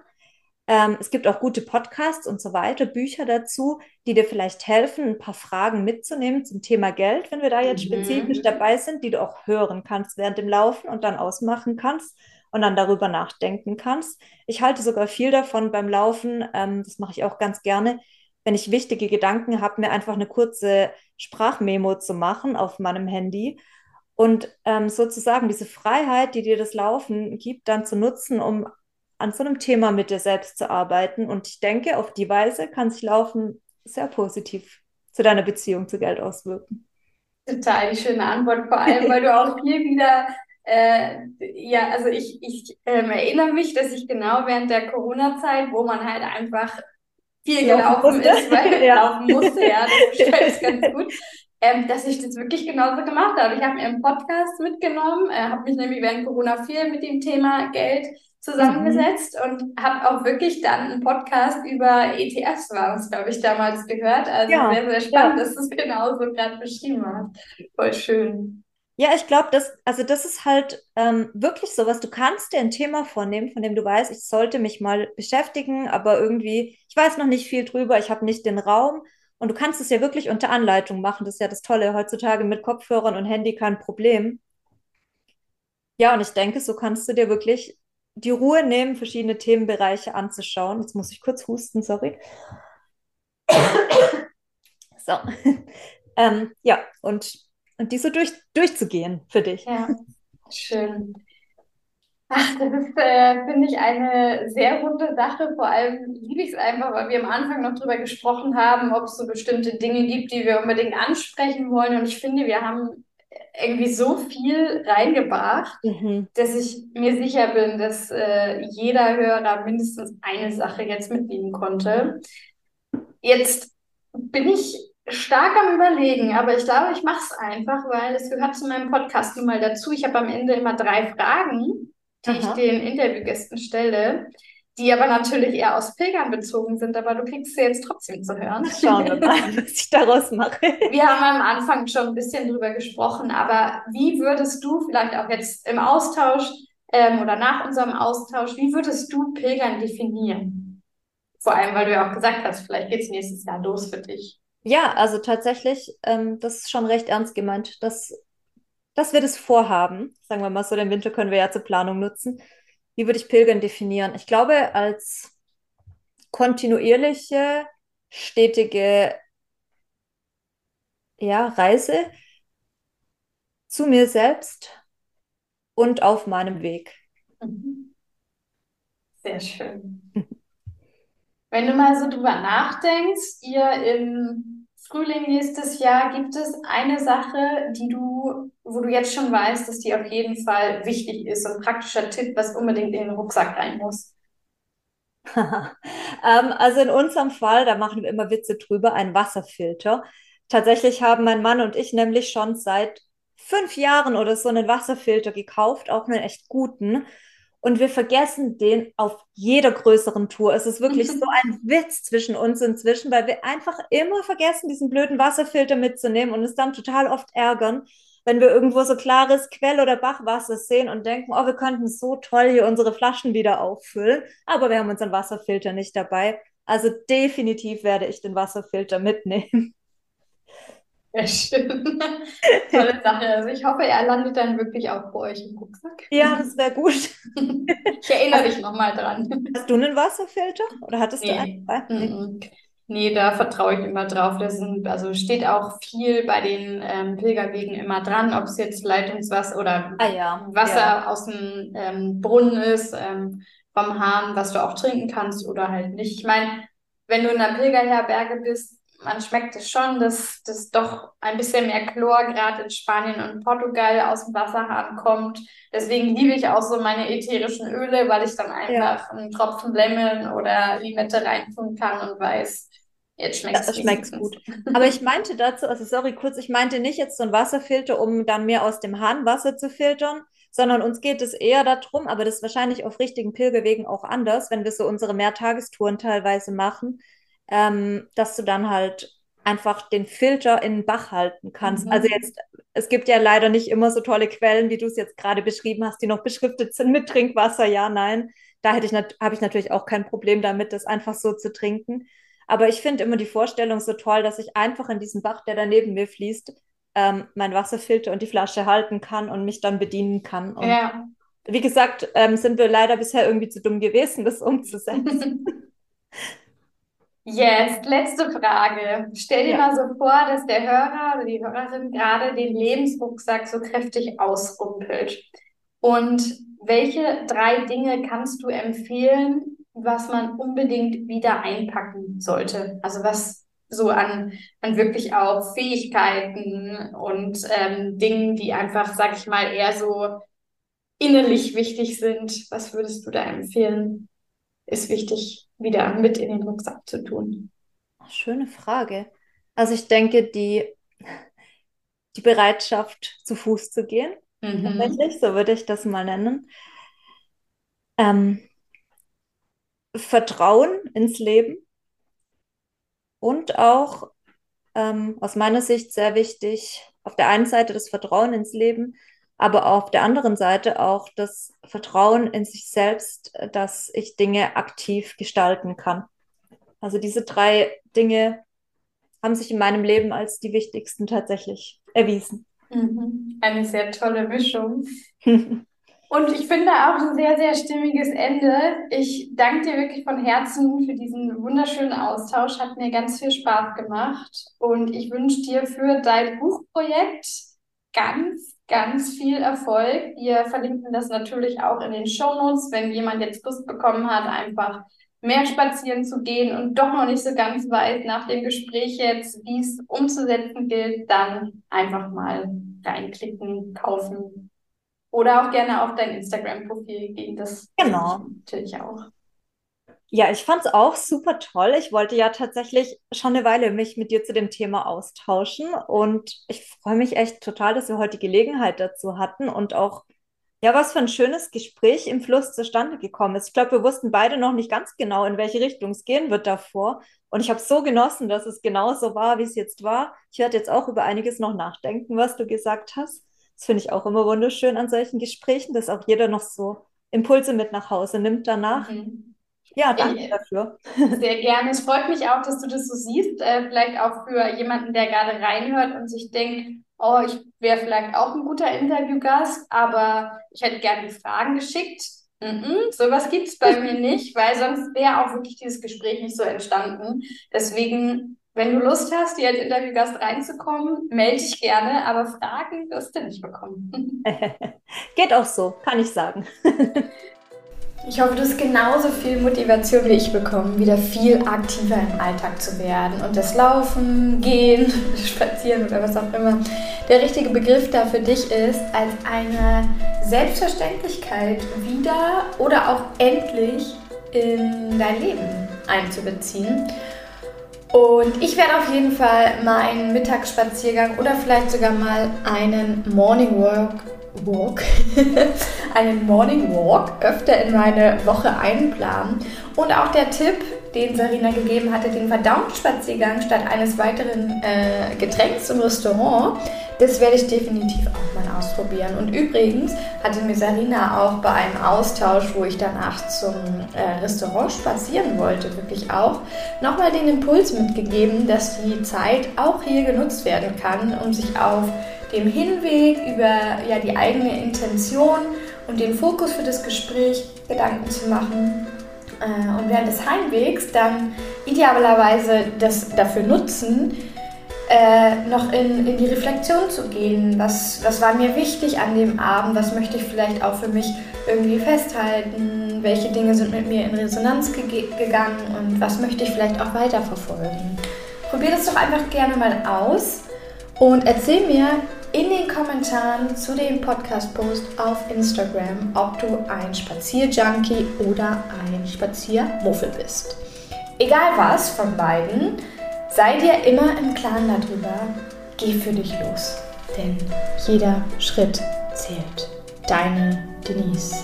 Ähm, es gibt auch gute Podcasts und so weiter, Bücher dazu, die dir vielleicht helfen, ein paar Fragen mitzunehmen zum Thema Geld, wenn wir da jetzt mhm. spezifisch dabei sind, die du auch hören kannst während dem Laufen und dann ausmachen kannst und dann darüber nachdenken kannst. Ich halte sogar viel davon beim Laufen, ähm, das mache ich auch ganz gerne, wenn ich wichtige Gedanken habe, mir einfach eine kurze Sprachmemo zu machen auf meinem Handy und ähm, sozusagen diese Freiheit, die dir das Laufen gibt, dann zu nutzen, um an so einem Thema mit dir selbst zu arbeiten. Und ich denke, auf die Weise kann sich Laufen sehr positiv zu deiner Beziehung zu Geld auswirken. Total die schöne Antwort, vor [laughs] allem, weil du auch hier wieder äh, ja, also ich, ich ähm, erinnere mich, dass ich genau während der Corona-Zeit, wo man halt einfach viel gelaufen ist, weil [laughs] ja. laufen musste, ja, das beschreibt [laughs] ganz gut, ähm, dass ich das wirklich genauso gemacht habe. Ich habe mir einen Podcast mitgenommen, äh, habe mich nämlich während Corona viel mit dem Thema Geld zusammengesetzt mhm. und habe auch wirklich dann einen Podcast über ETFs war es, glaube ich, damals gehört. Also ja, sehr, sehr spannend, ja. dass du es genauso gerade beschrieben hast. Voll schön. Ja, ich glaube, das, also das ist halt ähm, wirklich so was. Du kannst dir ein Thema vornehmen, von dem du weißt, ich sollte mich mal beschäftigen, aber irgendwie, ich weiß noch nicht viel drüber, ich habe nicht den Raum. Und du kannst es ja wirklich unter Anleitung machen. Das ist ja das Tolle. Heutzutage mit Kopfhörern und Handy kein Problem. Ja, und ich denke, so kannst du dir wirklich die Ruhe nehmen, verschiedene Themenbereiche anzuschauen. Jetzt muss ich kurz husten, sorry. [coughs] so. [laughs] ähm, ja, und, und die so durch, durchzugehen für dich. Ja, schön. Ach, das ist, äh, finde ich, eine sehr runde Sache. Vor allem liebe ich es einfach, weil wir am Anfang noch darüber gesprochen haben, ob es so bestimmte Dinge gibt, die wir unbedingt ansprechen wollen. Und ich finde, wir haben irgendwie so viel reingebracht, mhm. dass ich mir sicher bin, dass äh, jeder Hörer mindestens eine Sache jetzt mitnehmen konnte. Jetzt bin ich stark am Überlegen, aber ich glaube, ich mache es einfach, weil es gehört zu meinem Podcast nun mal dazu. Ich habe am Ende immer drei Fragen die Aha. ich den Interviewgästen stelle. die aber natürlich eher aus Pilgern bezogen sind, aber du kriegst sie jetzt trotzdem zu hören. Schauen wir mal, [laughs] was ich daraus mache. Wir haben am Anfang schon ein bisschen drüber gesprochen, aber wie würdest du vielleicht auch jetzt im Austausch ähm, oder nach unserem Austausch, wie würdest du Pilgern definieren? Vor allem, weil du ja auch gesagt hast, vielleicht geht es nächstes Jahr los für dich. Ja, also tatsächlich, ähm, das ist schon recht ernst gemeint, dass, dass wir das vorhaben. Sagen wir mal so, den Winter können wir ja zur Planung nutzen. Wie würde ich Pilgern definieren? Ich glaube, als kontinuierliche, stetige ja, Reise zu mir selbst und auf meinem Weg. Mhm. Sehr schön. Wenn du mal so drüber nachdenkst, ihr im Frühling nächstes Jahr, gibt es eine Sache, die du, wo du jetzt schon weißt, dass die auf jeden Fall wichtig ist, ein praktischer Tipp, was unbedingt in den Rucksack rein muss? [laughs] ähm, also in unserem Fall, da machen wir immer Witze drüber, ein Wasserfilter. Tatsächlich haben mein Mann und ich nämlich schon seit fünf Jahren oder so einen Wasserfilter gekauft, auch einen echt guten. Und wir vergessen den auf jeder größeren Tour. Es ist wirklich so ein Witz zwischen uns inzwischen, weil wir einfach immer vergessen, diesen blöden Wasserfilter mitzunehmen und es dann total oft ärgern, wenn wir irgendwo so klares Quell- oder Bachwasser sehen und denken, oh, wir könnten so toll hier unsere Flaschen wieder auffüllen, aber wir haben unseren Wasserfilter nicht dabei. Also definitiv werde ich den Wasserfilter mitnehmen. Sehr schön. [laughs] Tolle Sache. Also ich hoffe, er landet dann wirklich auch bei euch im Rucksack. Ja, das wäre gut. [laughs] ich erinnere dich nochmal dran. Hast du einen Wasserfilter oder hattest nee. du einen? Nee. nee, da vertraue ich immer drauf. Das sind, also steht auch viel bei den ähm, Pilgerwegen immer dran, ob es jetzt Leitungswasser oder ah, ja. Wasser ja. aus dem ähm, Brunnen ist, ähm, vom Hahn, was du auch trinken kannst oder halt nicht. Ich meine, wenn du in einer Pilgerherberge bist, man schmeckt es schon, dass das doch ein bisschen mehr Chlor gerade in Spanien und Portugal aus dem Wasserhahn kommt. Deswegen liebe ich auch so meine ätherischen Öle, weil ich dann einfach ja. einen Tropfen Lemon oder Limette reintun kann und weiß, jetzt schmeckt es schmeckt's gut. Aber ich meinte dazu, also sorry, kurz, ich meinte nicht jetzt so ein Wasserfilter, um dann mehr aus dem Hahn Wasser zu filtern, sondern uns geht es eher darum, aber das ist wahrscheinlich auf richtigen Pilgerwegen auch anders, wenn wir so unsere Mehrtagestouren teilweise machen, ähm, dass du dann halt einfach den Filter in den Bach halten kannst. Mhm. Also jetzt, es gibt ja leider nicht immer so tolle Quellen, wie du es jetzt gerade beschrieben hast, die noch beschriftet sind mit Trinkwasser. Ja, nein. Da hätte ich habe ich natürlich auch kein Problem damit, das einfach so zu trinken. Aber ich finde immer die Vorstellung so toll, dass ich einfach in diesem Bach, der da neben mir fließt, ähm, mein Wasserfilter und die Flasche halten kann und mich dann bedienen kann. Und ja. Wie gesagt, ähm, sind wir leider bisher irgendwie zu dumm gewesen, das umzusetzen. [laughs] [laughs] Yes, letzte Frage. Stell dir ja. mal so vor, dass der Hörer oder die Hörerin gerade den Lebensrucksack so kräftig ausrumpelt. Und welche drei Dinge kannst du empfehlen, was man unbedingt wieder einpacken sollte? Also was so an, an wirklich auch Fähigkeiten und ähm, Dingen, die einfach, sag ich mal, eher so innerlich wichtig sind. Was würdest du da empfehlen? Ist wichtig wieder mit in den Rucksack zu tun? Schöne Frage. Also ich denke, die, die Bereitschaft, zu Fuß zu gehen, mhm. tatsächlich, so würde ich das mal nennen. Ähm, Vertrauen ins Leben und auch ähm, aus meiner Sicht sehr wichtig, auf der einen Seite das Vertrauen ins Leben, aber auf der anderen Seite auch das Vertrauen in sich selbst, dass ich Dinge aktiv gestalten kann. Also diese drei Dinge haben sich in meinem Leben als die wichtigsten tatsächlich erwiesen. Mhm. Eine sehr tolle Mischung. [laughs] Und ich finde auch ein sehr, sehr stimmiges Ende. Ich danke dir wirklich von Herzen für diesen wunderschönen Austausch. Hat mir ganz viel Spaß gemacht. Und ich wünsche dir für dein Buchprojekt ganz ganz viel Erfolg. Wir verlinken das natürlich auch in den Shownotes, wenn jemand jetzt Lust bekommen hat, einfach mehr spazieren zu gehen und doch noch nicht so ganz weiß nach dem Gespräch jetzt, wie es umzusetzen gilt, dann einfach mal reinklicken, kaufen. Oder auch gerne auf dein Instagram-Profil gehen. Das genau. natürlich auch. Ja, ich fand es auch super toll. Ich wollte ja tatsächlich schon eine Weile mich mit dir zu dem Thema austauschen und ich freue mich echt total, dass wir heute die Gelegenheit dazu hatten und auch Ja, was für ein schönes Gespräch im Fluss zustande gekommen ist. Ich glaube, wir wussten beide noch nicht ganz genau, in welche Richtung es gehen wird davor. Und ich habe so genossen, dass es genau so war, wie es jetzt war. Ich werde jetzt auch über einiges noch nachdenken, was du gesagt hast. Das finde ich auch immer wunderschön an solchen Gesprächen, dass auch jeder noch so Impulse mit nach Hause nimmt danach. Mhm. Ja, danke ich, dafür. [laughs] Sehr gerne. Es freut mich auch, dass du das so siehst. Äh, vielleicht auch für jemanden, der gerade reinhört und sich denkt, oh, ich wäre vielleicht auch ein guter Interviewgast, aber ich hätte gerne die Fragen geschickt. Mm -mm, sowas gibt es bei mir [laughs] nicht, weil sonst wäre auch wirklich dieses Gespräch nicht so entstanden. Deswegen, wenn du Lust hast, hier als Interviewgast reinzukommen, melde dich gerne, aber Fragen wirst du nicht bekommen. [laughs] Geht auch so, kann ich sagen. Ich hoffe, du hast genauso viel Motivation wie ich bekommen, wieder viel aktiver im Alltag zu werden und das Laufen, Gehen, [laughs] Spazieren oder was auch immer der richtige Begriff da für dich ist, als eine Selbstverständlichkeit wieder oder auch endlich in dein Leben einzubeziehen. Und ich werde auf jeden Fall meinen Mittagsspaziergang oder vielleicht sogar mal einen Morning Walk Walk, [laughs] einen Morning Walk öfter in meine Woche einplanen. Und auch der Tipp, den Sarina gegeben hatte, den Verdauungsspaziergang statt eines weiteren äh, Getränks im Restaurant, das werde ich definitiv auch mal ausprobieren. Und übrigens hatte mir Sarina auch bei einem Austausch, wo ich danach zum äh, Restaurant spazieren wollte, wirklich auch nochmal den Impuls mitgegeben, dass die Zeit auch hier genutzt werden kann, um sich auf dem Hinweg über ja, die eigene Intention und den Fokus für das Gespräch Gedanken zu machen. Äh, und während des Heimwegs dann idealerweise das dafür nutzen, äh, noch in, in die Reflexion zu gehen. Was, was war mir wichtig an dem Abend? Was möchte ich vielleicht auch für mich irgendwie festhalten? Welche Dinge sind mit mir in Resonanz ge gegangen und was möchte ich vielleicht auch weiterverfolgen? Probier das doch einfach gerne mal aus und erzähl mir, in den Kommentaren zu dem Podcast-Post auf Instagram, ob du ein Spazierjunkie oder ein Spaziermuffel bist. Egal was von beiden, sei dir immer im Klaren darüber, geh für dich los. Denn jeder Schritt zählt. Deine Denise.